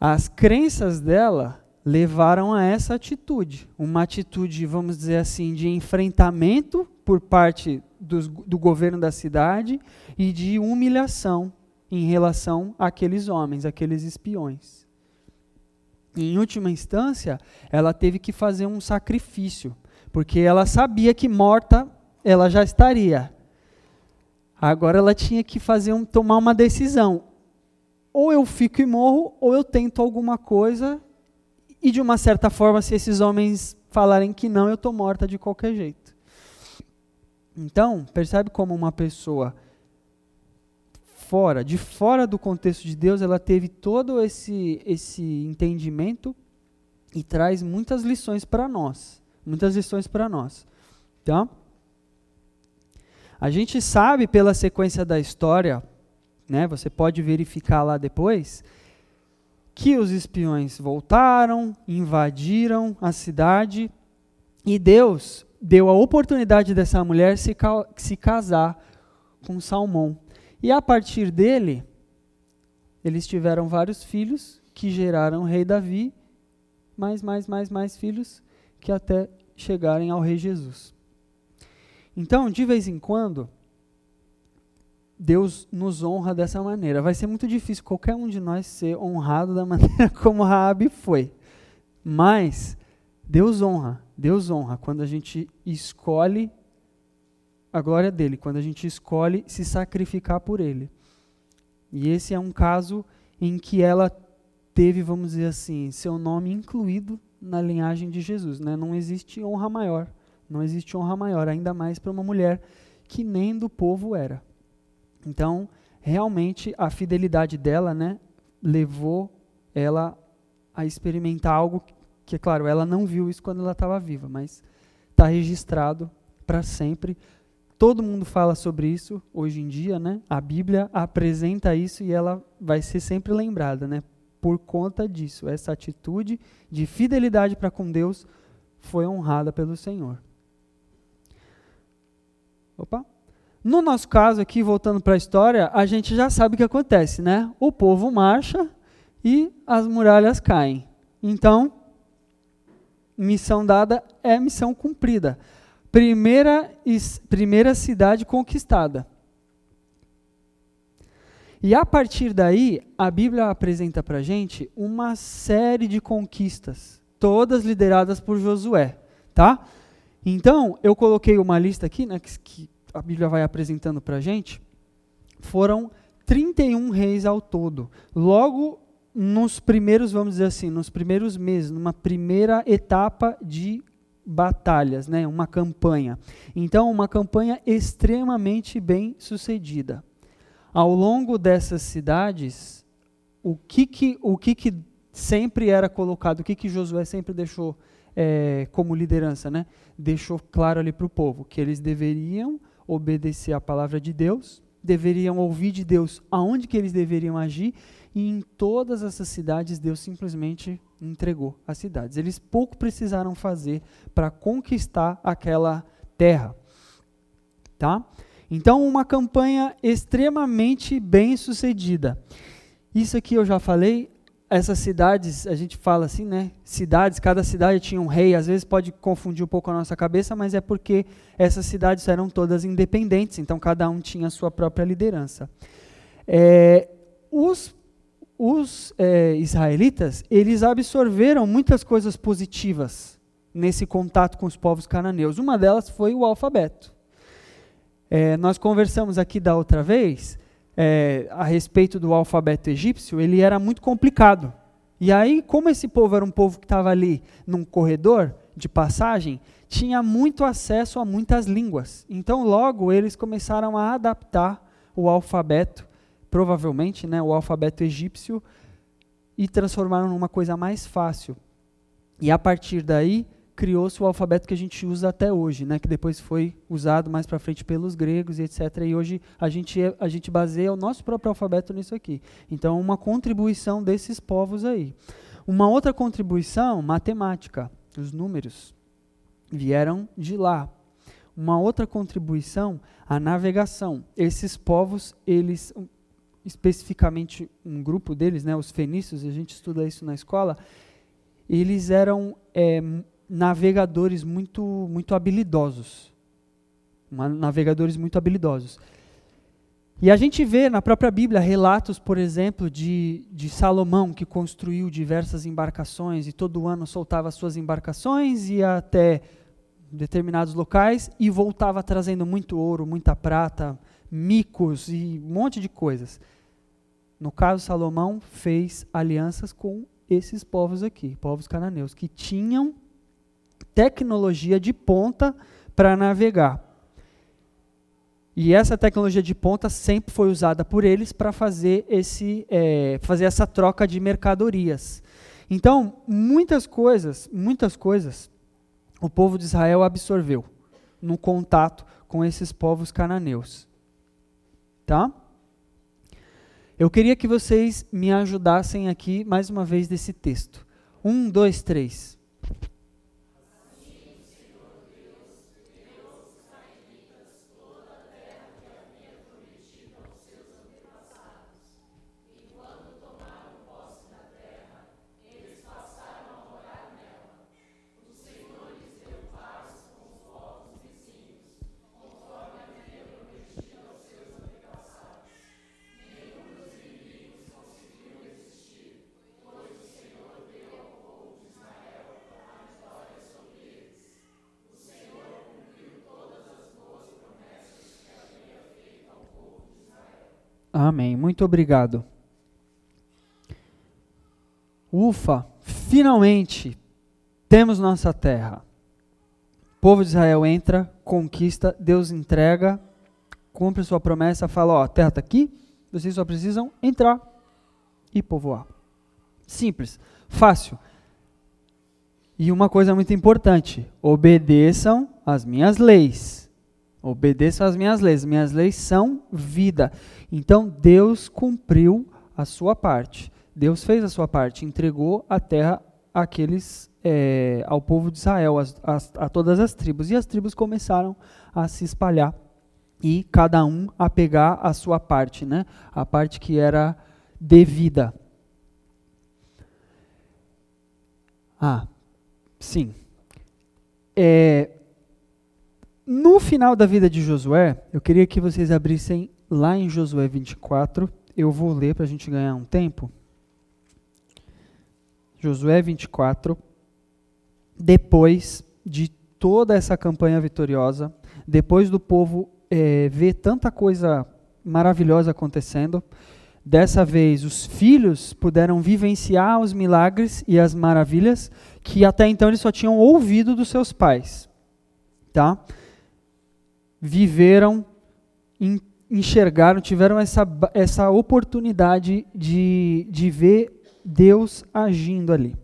As crenças dela levaram a essa atitude. Uma atitude, vamos dizer assim, de enfrentamento por parte do, do governo da cidade e de humilhação em relação àqueles homens, aqueles espiões. Em última instância, ela teve que fazer um sacrifício, porque ela sabia que morta ela já estaria. Agora ela tinha que fazer um, tomar uma decisão. Ou eu fico e morro, ou eu tento alguma coisa e de uma certa forma, se esses homens falarem que não, eu estou morta de qualquer jeito. Então, percebe como uma pessoa fora, de fora do contexto de Deus, ela teve todo esse, esse entendimento e traz muitas lições para nós. Muitas lições para nós. Tá? A gente sabe pela sequência da história, né, você pode verificar lá depois, que os espiões voltaram, invadiram a cidade e Deus deu a oportunidade dessa mulher se, se casar com Salmão. E a partir dele, eles tiveram vários filhos que geraram o rei Davi, mais, mais, mais, mais filhos que até chegarem ao rei Jesus. Então, de vez em quando, Deus nos honra dessa maneira. Vai ser muito difícil qualquer um de nós ser honrado da maneira como Raabe foi. Mas Deus honra, Deus honra quando a gente escolhe a glória dele, quando a gente escolhe se sacrificar por ele. E esse é um caso em que ela teve, vamos dizer assim, seu nome incluído na linhagem de Jesus. Né? Não existe honra maior. Não existe honra maior, ainda mais para uma mulher que nem do povo era. Então, realmente, a fidelidade dela né, levou ela a experimentar algo que, é claro, ela não viu isso quando ela estava viva, mas está registrado para sempre. Todo mundo fala sobre isso hoje em dia, né? A Bíblia apresenta isso e ela vai ser sempre lembrada, né? Por conta disso, essa atitude de fidelidade para com Deus foi honrada pelo Senhor. Opa. No nosso caso aqui, voltando para a história, a gente já sabe o que acontece, né? O povo marcha e as muralhas caem. Então, missão dada é missão cumprida. Primeira, primeira cidade conquistada. E a partir daí, a Bíblia apresenta para a gente uma série de conquistas, todas lideradas por Josué, tá? Então, eu coloquei uma lista aqui, né, que, a Bíblia vai apresentando para a gente. Foram 31 reis ao todo. Logo nos primeiros, vamos dizer assim, nos primeiros meses, numa primeira etapa de batalhas, né, uma campanha. Então, uma campanha extremamente bem sucedida. Ao longo dessas cidades, o que que, o que, que sempre era colocado, o que, que Josué sempre deixou é, como liderança, né? Deixou claro ali para o povo que eles deveriam obedecer à palavra de Deus, deveriam ouvir de Deus aonde que eles deveriam agir, e em todas essas cidades Deus simplesmente entregou as cidades. Eles pouco precisaram fazer para conquistar aquela terra. Tá? Então, uma campanha extremamente bem sucedida. Isso aqui eu já falei, essas cidades, a gente fala assim, né? Cidades, cada cidade tinha um rei, às vezes pode confundir um pouco a nossa cabeça, mas é porque essas cidades eram todas independentes, então cada um tinha a sua própria liderança. É, os os é, israelitas, eles absorveram muitas coisas positivas nesse contato com os povos cananeus. Uma delas foi o alfabeto. É, nós conversamos aqui da outra vez é, a respeito do alfabeto egípcio, ele era muito complicado. E aí, como esse povo era um povo que estava ali num corredor de passagem, tinha muito acesso a muitas línguas. Então, logo, eles começaram a adaptar o alfabeto, provavelmente né, o alfabeto egípcio, e transformaram numa coisa mais fácil. E a partir daí, criou-se o alfabeto que a gente usa até hoje, né, que depois foi usado mais para frente pelos gregos e etc. E hoje a gente, é, a gente baseia o nosso próprio alfabeto nisso aqui. Então, uma contribuição desses povos aí. Uma outra contribuição, matemática. Os números vieram de lá. Uma outra contribuição, a navegação. Esses povos, eles, especificamente um grupo deles, né, os fenícios, a gente estuda isso na escola, eles eram é, navegadores muito, muito habilidosos. Navegadores muito habilidosos. E a gente vê na própria Bíblia relatos, por exemplo, de, de Salomão, que construiu diversas embarcações e todo ano soltava suas embarcações, ia até determinados locais e voltava trazendo muito ouro, muita prata, micos e um monte de coisas. No caso, Salomão fez alianças com esses povos aqui, povos cananeus, que tinham tecnologia de ponta para navegar. E essa tecnologia de ponta sempre foi usada por eles para fazer, esse, é, fazer essa troca de mercadorias. Então, muitas coisas, muitas coisas, o povo de Israel absorveu no contato com esses povos cananeus. Tá? Eu queria que vocês me ajudassem aqui mais uma vez desse texto. Um, dois, três. Amém. Muito obrigado. Ufa, finalmente temos nossa terra. O povo de Israel entra, conquista, Deus entrega, cumpre sua promessa, fala: Ó, a terra está aqui, vocês só precisam entrar e povoar. Simples, fácil. E uma coisa muito importante: obedeçam as minhas leis. Obedeçam as minhas leis. Minhas leis são vida. Então Deus cumpriu a sua parte. Deus fez a sua parte, entregou a terra àqueles, é, ao povo de Israel, as, as, a todas as tribos. E as tribos começaram a se espalhar e cada um a pegar a sua parte, né? a parte que era devida. Ah, sim. É, no final da vida de Josué, eu queria que vocês abrissem lá em Josué 24. Eu vou ler para a gente ganhar um tempo. Josué 24, depois de toda essa campanha vitoriosa, depois do povo é, ver tanta coisa maravilhosa acontecendo, dessa vez os filhos puderam vivenciar os milagres e as maravilhas que até então eles só tinham ouvido dos seus pais, tá? Viveram, enxergaram, tiveram essa, essa oportunidade de, de ver Deus agindo ali.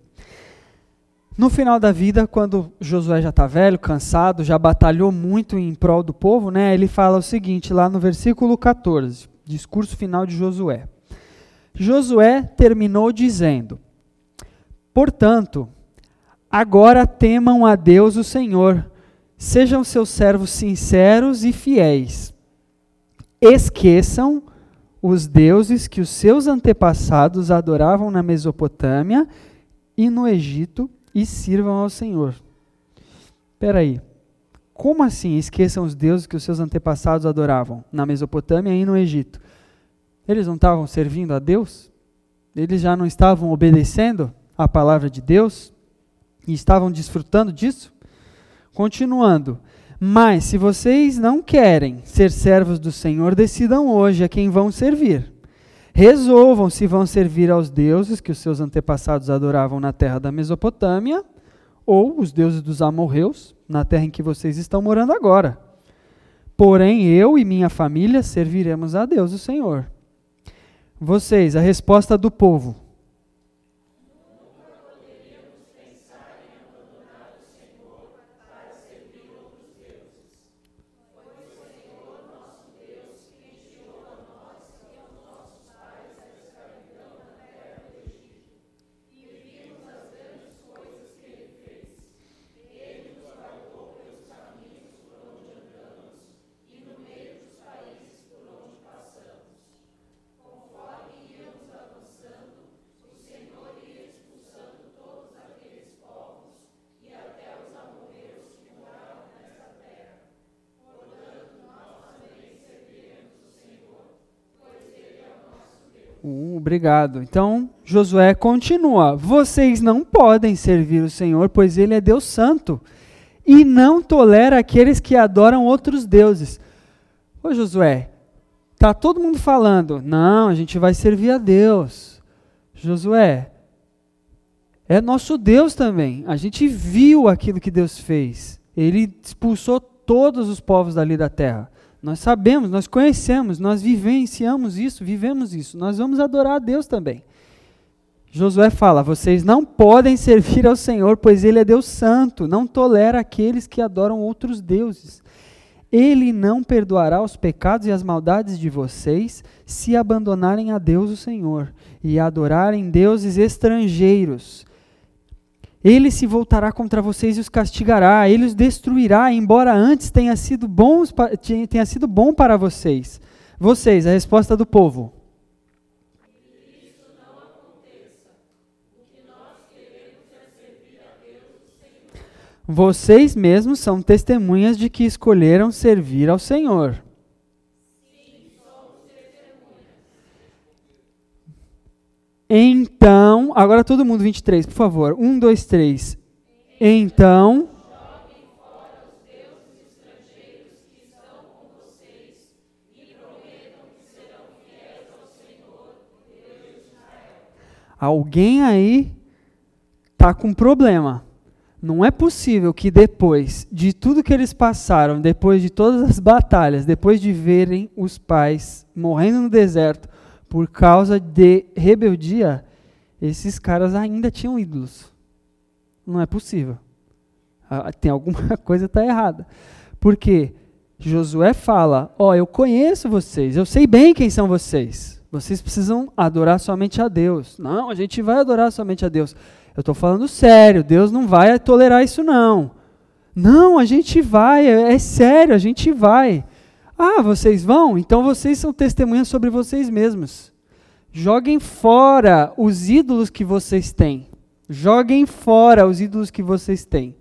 No final da vida, quando Josué já está velho, cansado, já batalhou muito em prol do povo, né, ele fala o seguinte, lá no versículo 14, discurso final de Josué. Josué terminou dizendo: Portanto, agora temam a Deus o Senhor, sejam seus servos sinceros e fiéis. Esqueçam os deuses que os seus antepassados adoravam na Mesopotâmia e no Egito e sirvam ao Senhor. Espera aí. Como assim esqueçam os deuses que os seus antepassados adoravam na Mesopotâmia e no Egito? Eles não estavam servindo a Deus? Eles já não estavam obedecendo a palavra de Deus? E estavam desfrutando disso? Continuando. Mas se vocês não querem ser servos do Senhor, decidam hoje a quem vão servir. Resolvam se vão servir aos deuses que os seus antepassados adoravam na terra da Mesopotâmia, ou os deuses dos amorreus, na terra em que vocês estão morando agora. Porém, eu e minha família serviremos a Deus, o Senhor. Vocês, a resposta do povo. Uh, obrigado. Então, Josué continua: Vocês não podem servir o Senhor, pois ele é Deus santo, e não tolera aqueles que adoram outros deuses. Ô Josué, tá todo mundo falando: "Não, a gente vai servir a Deus". Josué, é nosso Deus também. A gente viu aquilo que Deus fez. Ele expulsou todos os povos dali da terra. Nós sabemos, nós conhecemos, nós vivenciamos isso, vivemos isso. Nós vamos adorar a Deus também. Josué fala: vocês não podem servir ao Senhor, pois Ele é Deus Santo, não tolera aqueles que adoram outros deuses. Ele não perdoará os pecados e as maldades de vocês se abandonarem a Deus o Senhor e adorarem deuses estrangeiros ele se voltará contra vocês e os castigará, ele os destruirá, embora antes tenha sido, bons, tenha sido bom para vocês. Vocês, a resposta do povo. Vocês mesmos são testemunhas de que escolheram servir ao Senhor. Então, agora todo mundo 23, por favor. Um, dois, três. Então. Alguém aí tá com problema. Não é possível que depois de tudo que eles passaram, depois de todas as batalhas, depois de verem os pais morrendo no deserto, por causa de rebeldia, esses caras ainda tinham ídolos. Não é possível. Ah, tem alguma coisa está errada. Porque Josué fala: Ó, oh, eu conheço vocês, eu sei bem quem são vocês. Vocês precisam adorar somente a Deus. Não, a gente vai adorar somente a Deus. Eu estou falando sério, Deus não vai tolerar isso não. Não, a gente vai, é, é sério, a gente vai. Ah, vocês vão? Então vocês são testemunhas sobre vocês mesmos. Joguem fora os ídolos que vocês têm. Joguem fora os ídolos que vocês têm.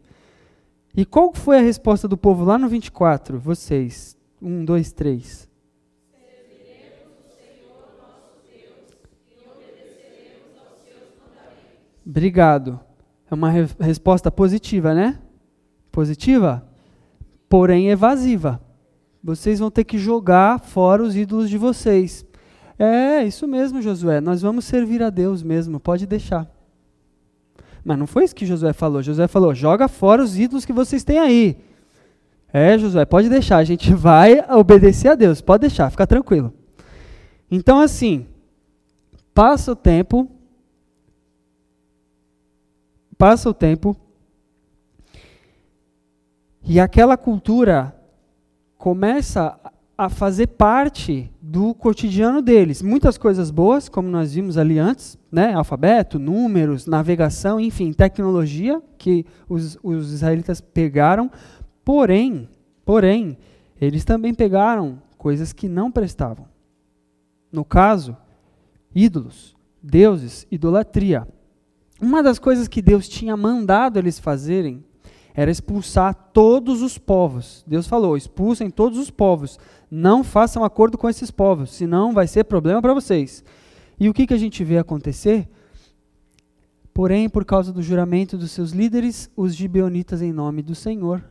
E qual foi a resposta do povo lá no 24? Vocês. Um, dois, três. Obrigado. É uma re resposta positiva, né? Positiva, porém evasiva. Vocês vão ter que jogar fora os ídolos de vocês. É, isso mesmo, Josué. Nós vamos servir a Deus mesmo. Pode deixar. Mas não foi isso que Josué falou. Josué falou: joga fora os ídolos que vocês têm aí. É, Josué, pode deixar. A gente vai obedecer a Deus. Pode deixar, fica tranquilo. Então, assim, passa o tempo, passa o tempo e aquela cultura começa a fazer parte do cotidiano deles. Muitas coisas boas, como nós vimos ali antes, né? alfabeto, números, navegação, enfim, tecnologia que os, os israelitas pegaram. Porém, porém, eles também pegaram coisas que não prestavam. No caso, ídolos, deuses, idolatria. Uma das coisas que Deus tinha mandado eles fazerem era expulsar todos os povos. Deus falou: expulsem todos os povos. Não façam acordo com esses povos, senão vai ser problema para vocês. E o que, que a gente vê acontecer? Porém, por causa do juramento dos seus líderes, os gibeonitas, em nome do Senhor,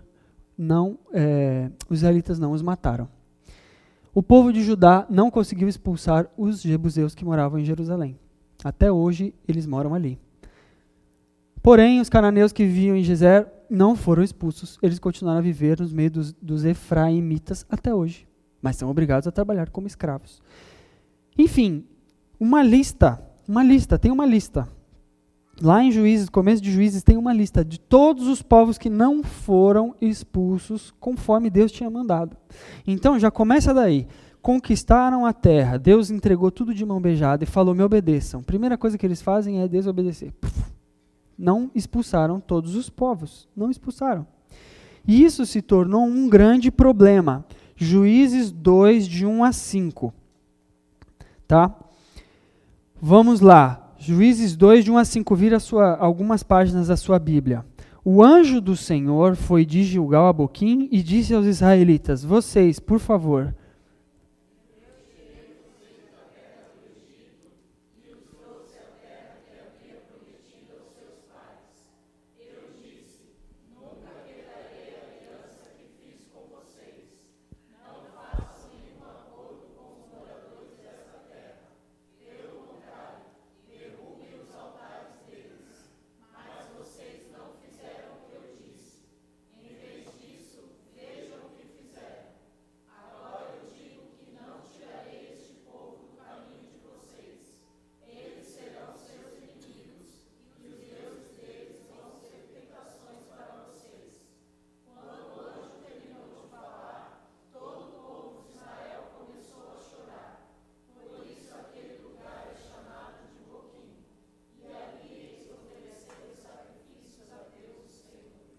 não, é, os israelitas não os mataram. O povo de Judá não conseguiu expulsar os jebuseus que moravam em Jerusalém. Até hoje, eles moram ali. Porém, os cananeus que viviam em Gezer não foram expulsos, eles continuaram a viver nos meios dos, dos efraimitas até hoje, mas são obrigados a trabalhar como escravos. Enfim, uma lista, uma lista, tem uma lista. Lá em Juízes, começo de Juízes, tem uma lista de todos os povos que não foram expulsos conforme Deus tinha mandado. Então já começa daí. Conquistaram a terra, Deus entregou tudo de mão beijada e falou: me obedeçam. Primeira coisa que eles fazem é desobedecer. Puf, não expulsaram todos os povos. Não expulsaram. E isso se tornou um grande problema. Juízes 2, de 1 a 5. Tá? Vamos lá. Juízes 2, de 1 a 5. Vira sua, algumas páginas da sua Bíblia. O anjo do Senhor foi de Gilgal a Boquim e disse aos israelitas: Vocês, por favor,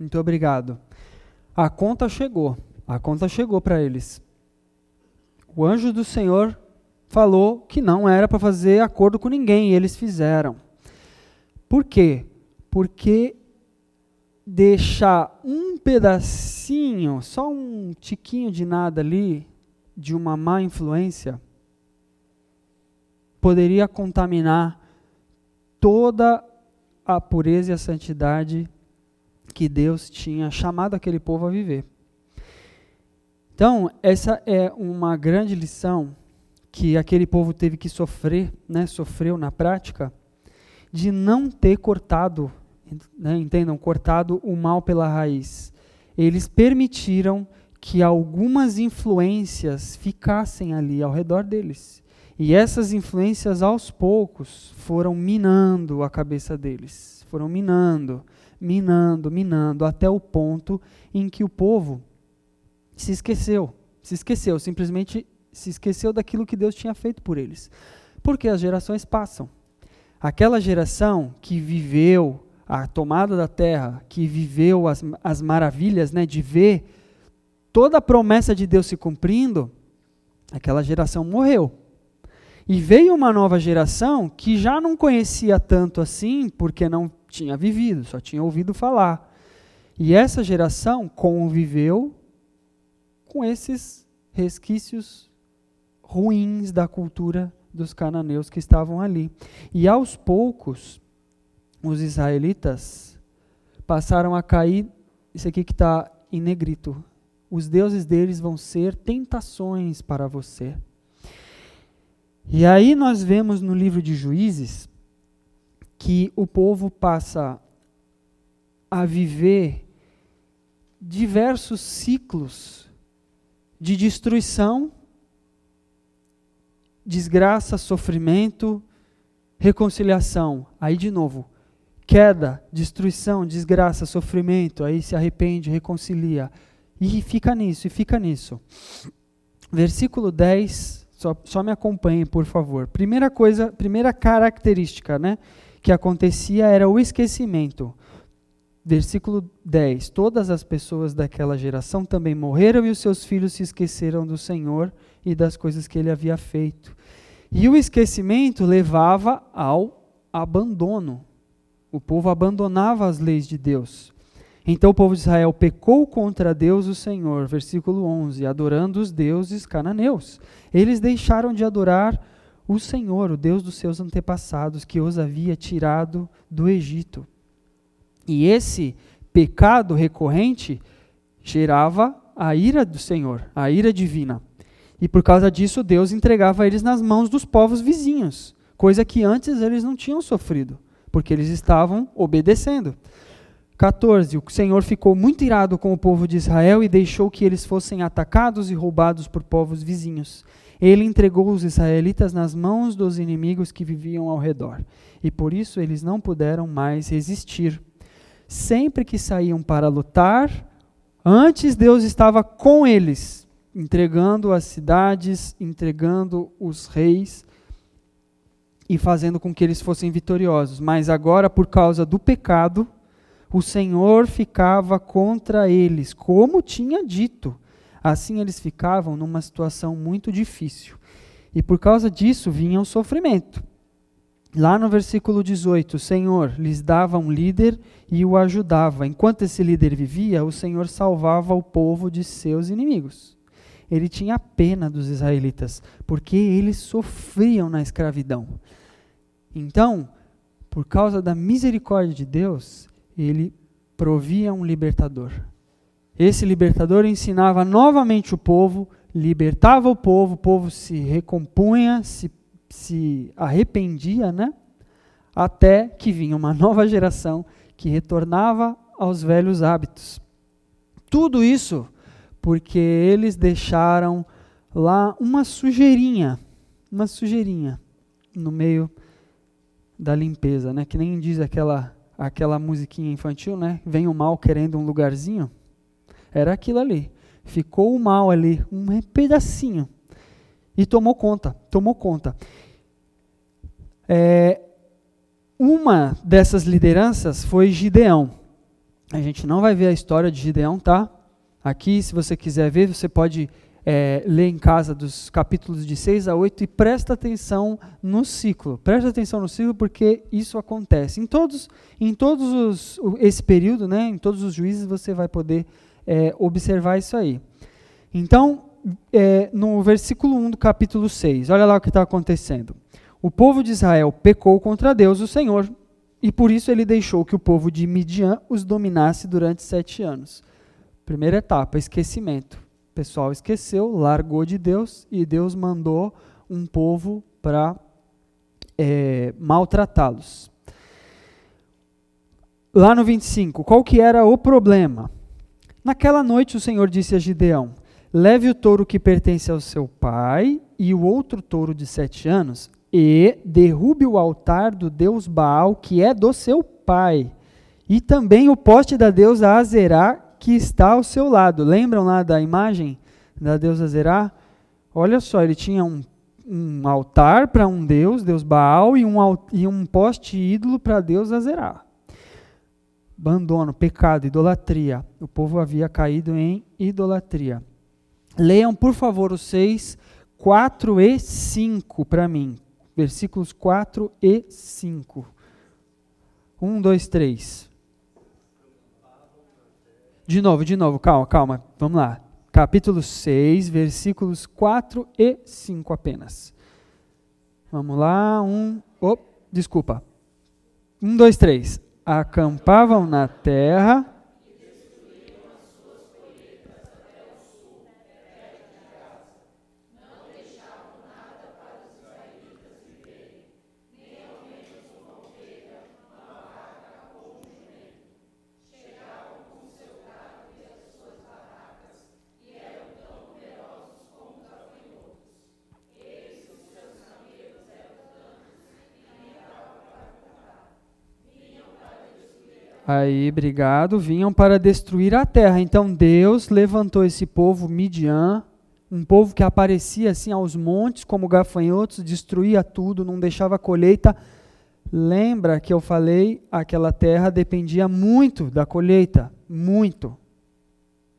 Muito obrigado. A conta chegou. A conta chegou para eles. O anjo do Senhor falou que não era para fazer acordo com ninguém, e eles fizeram. Por quê? Porque deixar um pedacinho, só um tiquinho de nada ali, de uma má influência, poderia contaminar toda a pureza e a santidade que Deus tinha chamado aquele povo a viver. Então, essa é uma grande lição que aquele povo teve que sofrer, né, sofreu na prática, de não ter cortado, né, entendam, cortado o mal pela raiz. Eles permitiram que algumas influências ficassem ali ao redor deles. E essas influências, aos poucos, foram minando a cabeça deles. Foram minando, minando, minando, até o ponto em que o povo se esqueceu. Se esqueceu, simplesmente se esqueceu daquilo que Deus tinha feito por eles. Porque as gerações passam. Aquela geração que viveu a tomada da terra, que viveu as, as maravilhas né, de ver toda a promessa de Deus se cumprindo, aquela geração morreu. E veio uma nova geração que já não conhecia tanto assim, porque não tinha vivido, só tinha ouvido falar. E essa geração conviveu com esses resquícios ruins da cultura dos cananeus que estavam ali. E aos poucos, os israelitas passaram a cair, isso aqui que está em negrito, os deuses deles vão ser tentações para você. E aí nós vemos no livro de Juízes que o povo passa a viver diversos ciclos de destruição, desgraça, sofrimento, reconciliação. Aí de novo, queda, destruição, desgraça, sofrimento, aí se arrepende, reconcilia e fica nisso, e fica nisso. Versículo 10, só, só me acompanhe, por favor. Primeira coisa, primeira característica né, que acontecia era o esquecimento. Versículo 10: Todas as pessoas daquela geração também morreram e os seus filhos se esqueceram do Senhor e das coisas que ele havia feito. E o esquecimento levava ao abandono. O povo abandonava as leis de Deus. Então o povo de Israel pecou contra Deus o Senhor, versículo 11, adorando os deuses cananeus. Eles deixaram de adorar o Senhor, o Deus dos seus antepassados, que os havia tirado do Egito. E esse pecado recorrente gerava a ira do Senhor, a ira divina. E por causa disso, Deus entregava eles nas mãos dos povos vizinhos, coisa que antes eles não tinham sofrido, porque eles estavam obedecendo. 14. O Senhor ficou muito irado com o povo de Israel e deixou que eles fossem atacados e roubados por povos vizinhos. Ele entregou os israelitas nas mãos dos inimigos que viviam ao redor, e por isso eles não puderam mais resistir. Sempre que saíam para lutar, antes Deus estava com eles, entregando as cidades, entregando os reis e fazendo com que eles fossem vitoriosos. Mas agora, por causa do pecado, o Senhor ficava contra eles, como tinha dito. Assim eles ficavam numa situação muito difícil. E por causa disso vinha o sofrimento. Lá no versículo 18, o Senhor lhes dava um líder e o ajudava. Enquanto esse líder vivia, o Senhor salvava o povo de seus inimigos. Ele tinha pena dos israelitas, porque eles sofriam na escravidão. Então, por causa da misericórdia de Deus, ele provia um libertador. Esse libertador ensinava novamente o povo, libertava o povo, o povo se recompunha, se, se arrependia, né? Até que vinha uma nova geração que retornava aos velhos hábitos. Tudo isso porque eles deixaram lá uma sujeirinha, uma sujeirinha no meio da limpeza, né? Que nem diz aquela aquela musiquinha infantil, né? Vem o mal querendo um lugarzinho. Era aquilo ali. Ficou o mal ali, um pedacinho. E tomou conta, tomou conta. É, uma dessas lideranças foi Gideão. A gente não vai ver a história de Gideão, tá? Aqui, se você quiser ver, você pode é, lê em casa dos capítulos de 6 a 8 e presta atenção no ciclo. Presta atenção no ciclo porque isso acontece. Em todos, em todos os, esse período, né, em todos os juízes, você vai poder é, observar isso aí. Então, é, no versículo 1 do capítulo 6, olha lá o que está acontecendo. O povo de Israel pecou contra Deus, o Senhor, e por isso ele deixou que o povo de Midian os dominasse durante sete anos. Primeira etapa, esquecimento. O pessoal esqueceu, largou de Deus e Deus mandou um povo para é, maltratá-los. lá no 25, qual que era o problema? Naquela noite o Senhor disse a Gideão: Leve o touro que pertence ao seu pai e o outro touro de sete anos e derrube o altar do deus Baal, que é do seu pai, e também o poste da deusa Azerá, que está ao seu lado. Lembram lá da imagem da deusa Azerá? Olha só, ele tinha um, um altar para um deus, deus Baal, e um, e um poste ídolo para deus Azerá. Abandono, pecado, idolatria. O povo havia caído em idolatria. Leiam, por favor, os 6, 4 e 5 para mim versículos 4 e 5. 1, 2, 3. De novo, de novo, calma, calma, vamos lá. Capítulo 6, versículos 4 e 5 apenas. Vamos lá, um. Oh, desculpa. 1, 2, 3. Acampavam na terra Aí, obrigado. Vinham para destruir a terra. Então Deus levantou esse povo Midian, um povo que aparecia assim aos montes como gafanhotos, destruía tudo, não deixava colheita. Lembra que eu falei, aquela terra dependia muito da colheita, muito.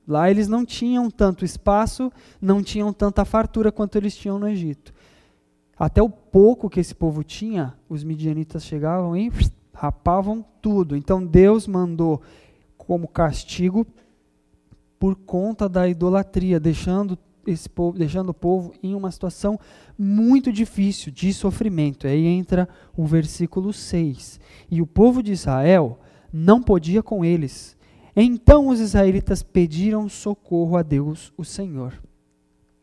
Lá eles não tinham tanto espaço, não tinham tanta fartura quanto eles tinham no Egito. Até o pouco que esse povo tinha, os midianitas chegavam e rapavam tudo. Então Deus mandou como castigo por conta da idolatria, deixando esse povo, deixando o povo em uma situação muito difícil de sofrimento. Aí entra o versículo 6. E o povo de Israel não podia com eles. Então os israelitas pediram socorro a Deus, o Senhor.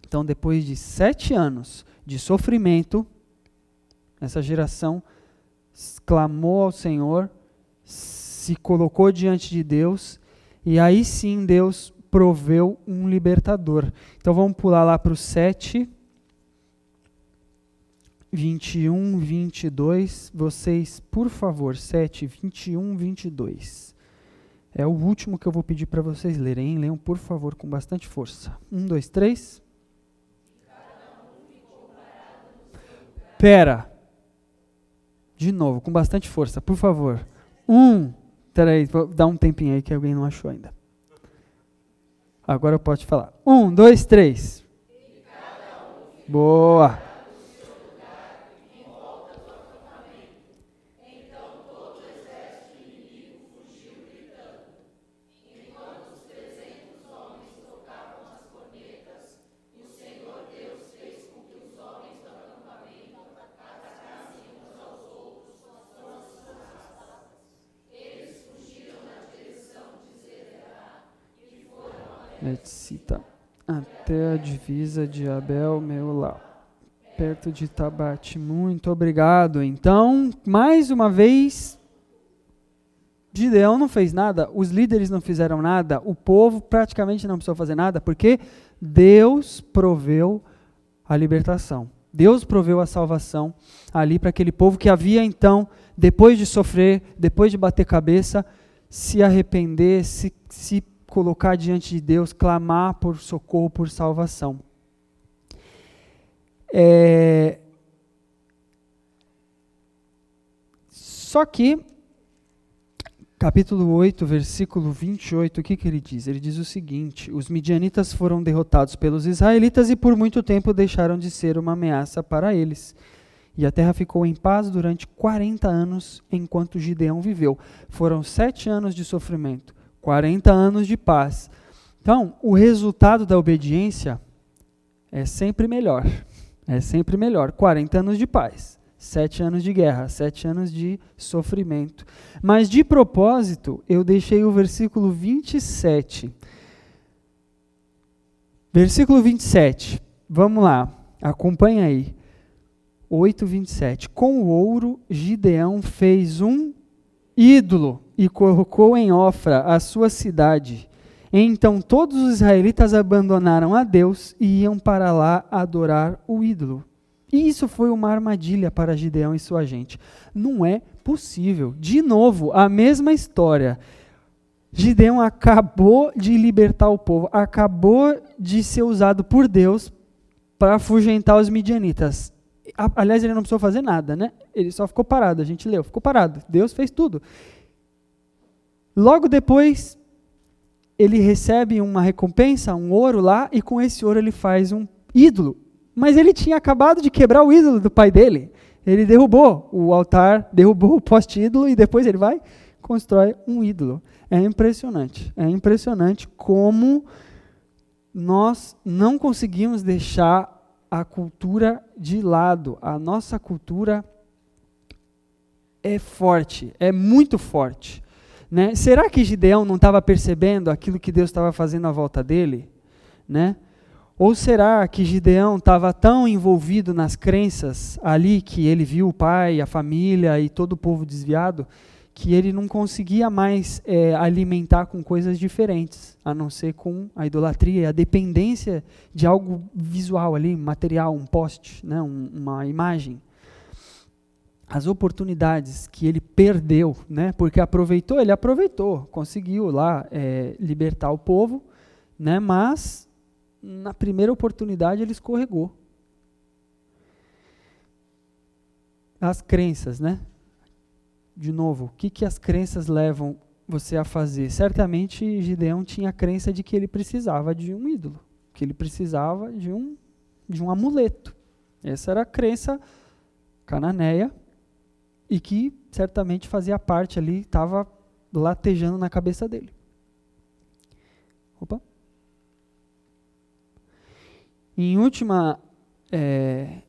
Então, depois de sete anos de sofrimento, essa geração clamou ao Senhor, se colocou diante de Deus, e aí sim Deus proveu um libertador. Então vamos pular lá para o 7, 21, 22. Vocês, por favor, 7, 21, 22. É o último que eu vou pedir para vocês lerem. Leiam, por favor, com bastante força. 1, 2, 3. Pera. De novo, com bastante força, por favor. Um. Peraí, vou dar um tempinho aí que alguém não achou ainda. Agora eu posso falar. Um, dois, três. Boa. Cita até a divisa de Abel Meulá, perto de Tabate. Muito obrigado. Então, mais uma vez, Gideão não fez nada, os líderes não fizeram nada, o povo praticamente não precisou fazer nada, porque Deus proveu a libertação. Deus proveu a salvação ali para aquele povo que havia então, depois de sofrer, depois de bater cabeça, se arrepender, se, se colocar diante de Deus, clamar por socorro, por salvação. É... Só que, capítulo 8, versículo 28, o que, que ele diz? Ele diz o seguinte: Os midianitas foram derrotados pelos israelitas e por muito tempo deixaram de ser uma ameaça para eles. E a terra ficou em paz durante 40 anos enquanto Gideão viveu. Foram sete anos de sofrimento. 40 anos de paz. Então, o resultado da obediência é sempre melhor. É sempre melhor. 40 anos de paz, 7 anos de guerra, 7 anos de sofrimento. Mas de propósito, eu deixei o versículo 27. Versículo 27. Vamos lá, acompanha aí. 8, 27. Com o ouro, Gideão fez um ídolo e colocou em Ofra a sua cidade. Então todos os israelitas abandonaram a Deus e iam para lá adorar o ídolo. E isso foi uma armadilha para Gideão e sua gente. Não é possível. De novo, a mesma história. Gideão acabou de libertar o povo, acabou de ser usado por Deus para afugentar os midianitas. Aliás, ele não precisou fazer nada, né? Ele só ficou parado, a gente leu, ficou parado. Deus fez tudo. Logo depois, ele recebe uma recompensa, um ouro lá, e com esse ouro ele faz um ídolo. Mas ele tinha acabado de quebrar o ídolo do pai dele. Ele derrubou o altar, derrubou o poste-ídolo e depois ele vai constrói um ídolo. É impressionante. É impressionante como nós não conseguimos deixar a cultura de lado. A nossa cultura é forte, é muito forte. Né? Será que Gideão não estava percebendo aquilo que Deus estava fazendo à volta dele? Né? Ou será que Gideão estava tão envolvido nas crenças ali que ele viu o pai, a família e todo o povo desviado, que ele não conseguia mais é, alimentar com coisas diferentes, a não ser com a idolatria, a dependência de algo visual ali, material, um poste, né, um, uma imagem. As oportunidades que ele perdeu, né, porque aproveitou, ele aproveitou, conseguiu lá é, libertar o povo, né, mas na primeira oportunidade ele escorregou. As crenças, né? de novo, o que, que as crenças levam você a fazer? Certamente Gideão tinha a crença de que ele precisava de um ídolo, que ele precisava de um, de um amuleto. Essa era a crença cananeia e que certamente fazia parte ali, estava latejando na cabeça dele. Opa. Em última é,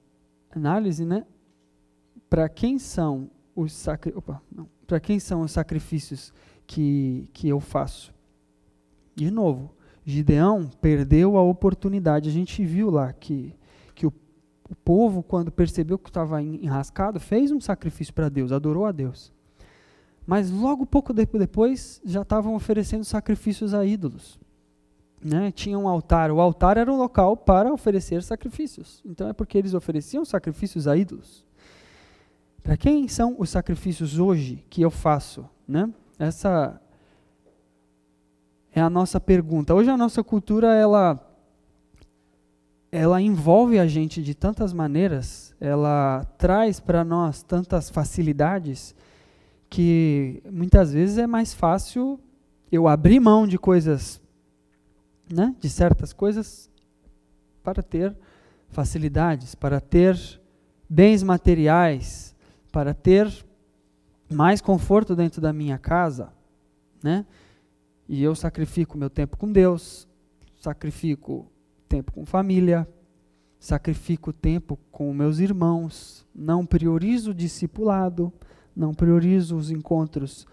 análise, né, para quem são os sacri... para quem são os sacrifícios que, que eu faço? De novo, Gideão perdeu a oportunidade. A gente viu lá que, o povo, quando percebeu que estava enrascado, fez um sacrifício para Deus, adorou a Deus. Mas logo pouco depois já estavam oferecendo sacrifícios a ídolos. Né? Tinha um altar. O altar era um local para oferecer sacrifícios. Então é porque eles ofereciam sacrifícios a ídolos. Para quem são os sacrifícios hoje que eu faço? Né? Essa é a nossa pergunta. Hoje a nossa cultura ela ela envolve a gente de tantas maneiras, ela traz para nós tantas facilidades que muitas vezes é mais fácil eu abrir mão de coisas, né, de certas coisas para ter facilidades, para ter bens materiais, para ter mais conforto dentro da minha casa, né? E eu sacrifico meu tempo com Deus, sacrifico tempo com família, sacrifico tempo com meus irmãos, não priorizo o discipulado, não priorizo os encontros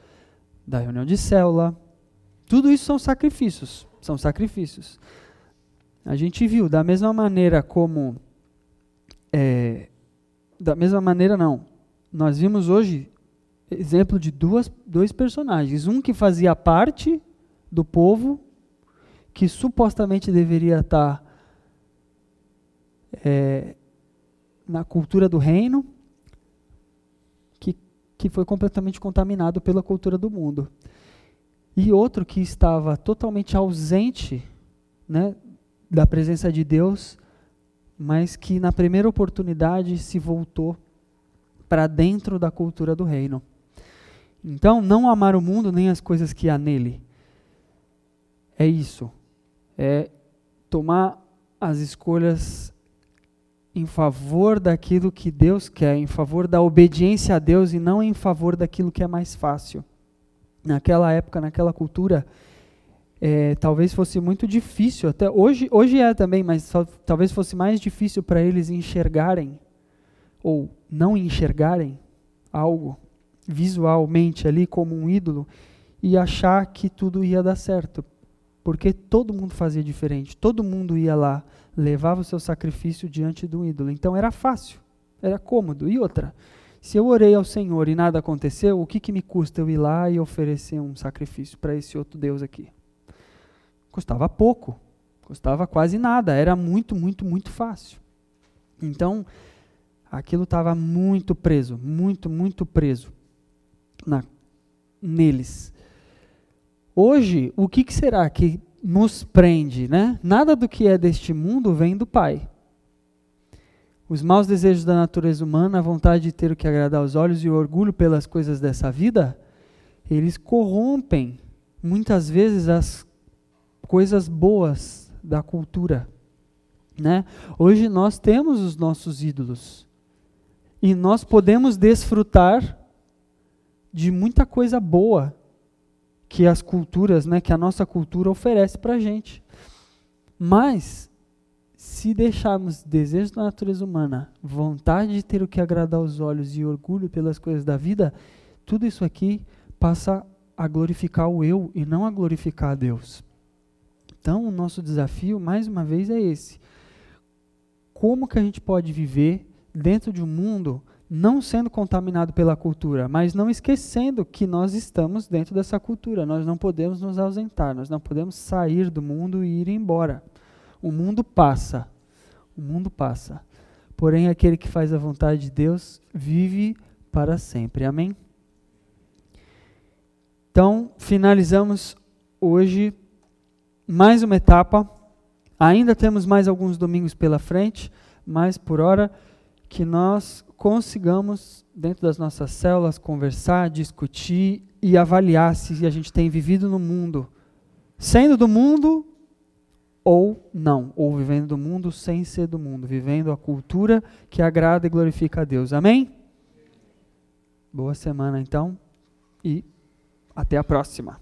da reunião de célula. Tudo isso são sacrifícios, são sacrifícios. A gente viu da mesma maneira como é, da mesma maneira não, nós vimos hoje exemplo de duas, dois personagens. Um que fazia parte do povo, que supostamente deveria estar é, na cultura do reino, que, que foi completamente contaminado pela cultura do mundo. E outro que estava totalmente ausente né, da presença de Deus, mas que na primeira oportunidade se voltou para dentro da cultura do reino. Então, não amar o mundo nem as coisas que há nele. É isso. É tomar as escolhas em favor daquilo que Deus quer, em favor da obediência a Deus e não em favor daquilo que é mais fácil. Naquela época, naquela cultura, é, talvez fosse muito difícil, até hoje, hoje é também, mas talvez fosse mais difícil para eles enxergarem ou não enxergarem algo visualmente ali como um ídolo e achar que tudo ia dar certo. Porque todo mundo fazia diferente, todo mundo ia lá, levava o seu sacrifício diante do ídolo. Então era fácil, era cômodo. E outra, Se eu orei ao Senhor e nada aconteceu, o que, que me custa eu ir lá e oferecer um sacrifício para esse outro Deus aqui? Custava pouco, custava quase nada, era muito, muito, muito fácil. Então, aquilo estava muito preso, muito, muito preso na, neles. Hoje, o que, que será que nos prende? Né? Nada do que é deste mundo vem do Pai. Os maus desejos da natureza humana, a vontade de ter o que agradar aos olhos e o orgulho pelas coisas dessa vida, eles corrompem muitas vezes as coisas boas da cultura. Né? Hoje nós temos os nossos ídolos e nós podemos desfrutar de muita coisa boa que as culturas, né, que a nossa cultura oferece para a gente. Mas se deixarmos desejos da natureza humana, vontade de ter o que agradar aos olhos e orgulho pelas coisas da vida, tudo isso aqui passa a glorificar o eu e não a glorificar a Deus. Então, o nosso desafio, mais uma vez, é esse. Como que a gente pode viver dentro de um mundo não sendo contaminado pela cultura, mas não esquecendo que nós estamos dentro dessa cultura. Nós não podemos nos ausentar, nós não podemos sair do mundo e ir embora. O mundo passa. O mundo passa. Porém, aquele que faz a vontade de Deus vive para sempre. Amém? Então, finalizamos hoje mais uma etapa. Ainda temos mais alguns domingos pela frente, mas por hora que nós consigamos, dentro das nossas células, conversar, discutir e avaliar se a gente tem vivido no mundo, sendo do mundo ou não, ou vivendo do mundo sem ser do mundo, vivendo a cultura que agrada e glorifica a Deus. Amém? Boa semana então e até a próxima.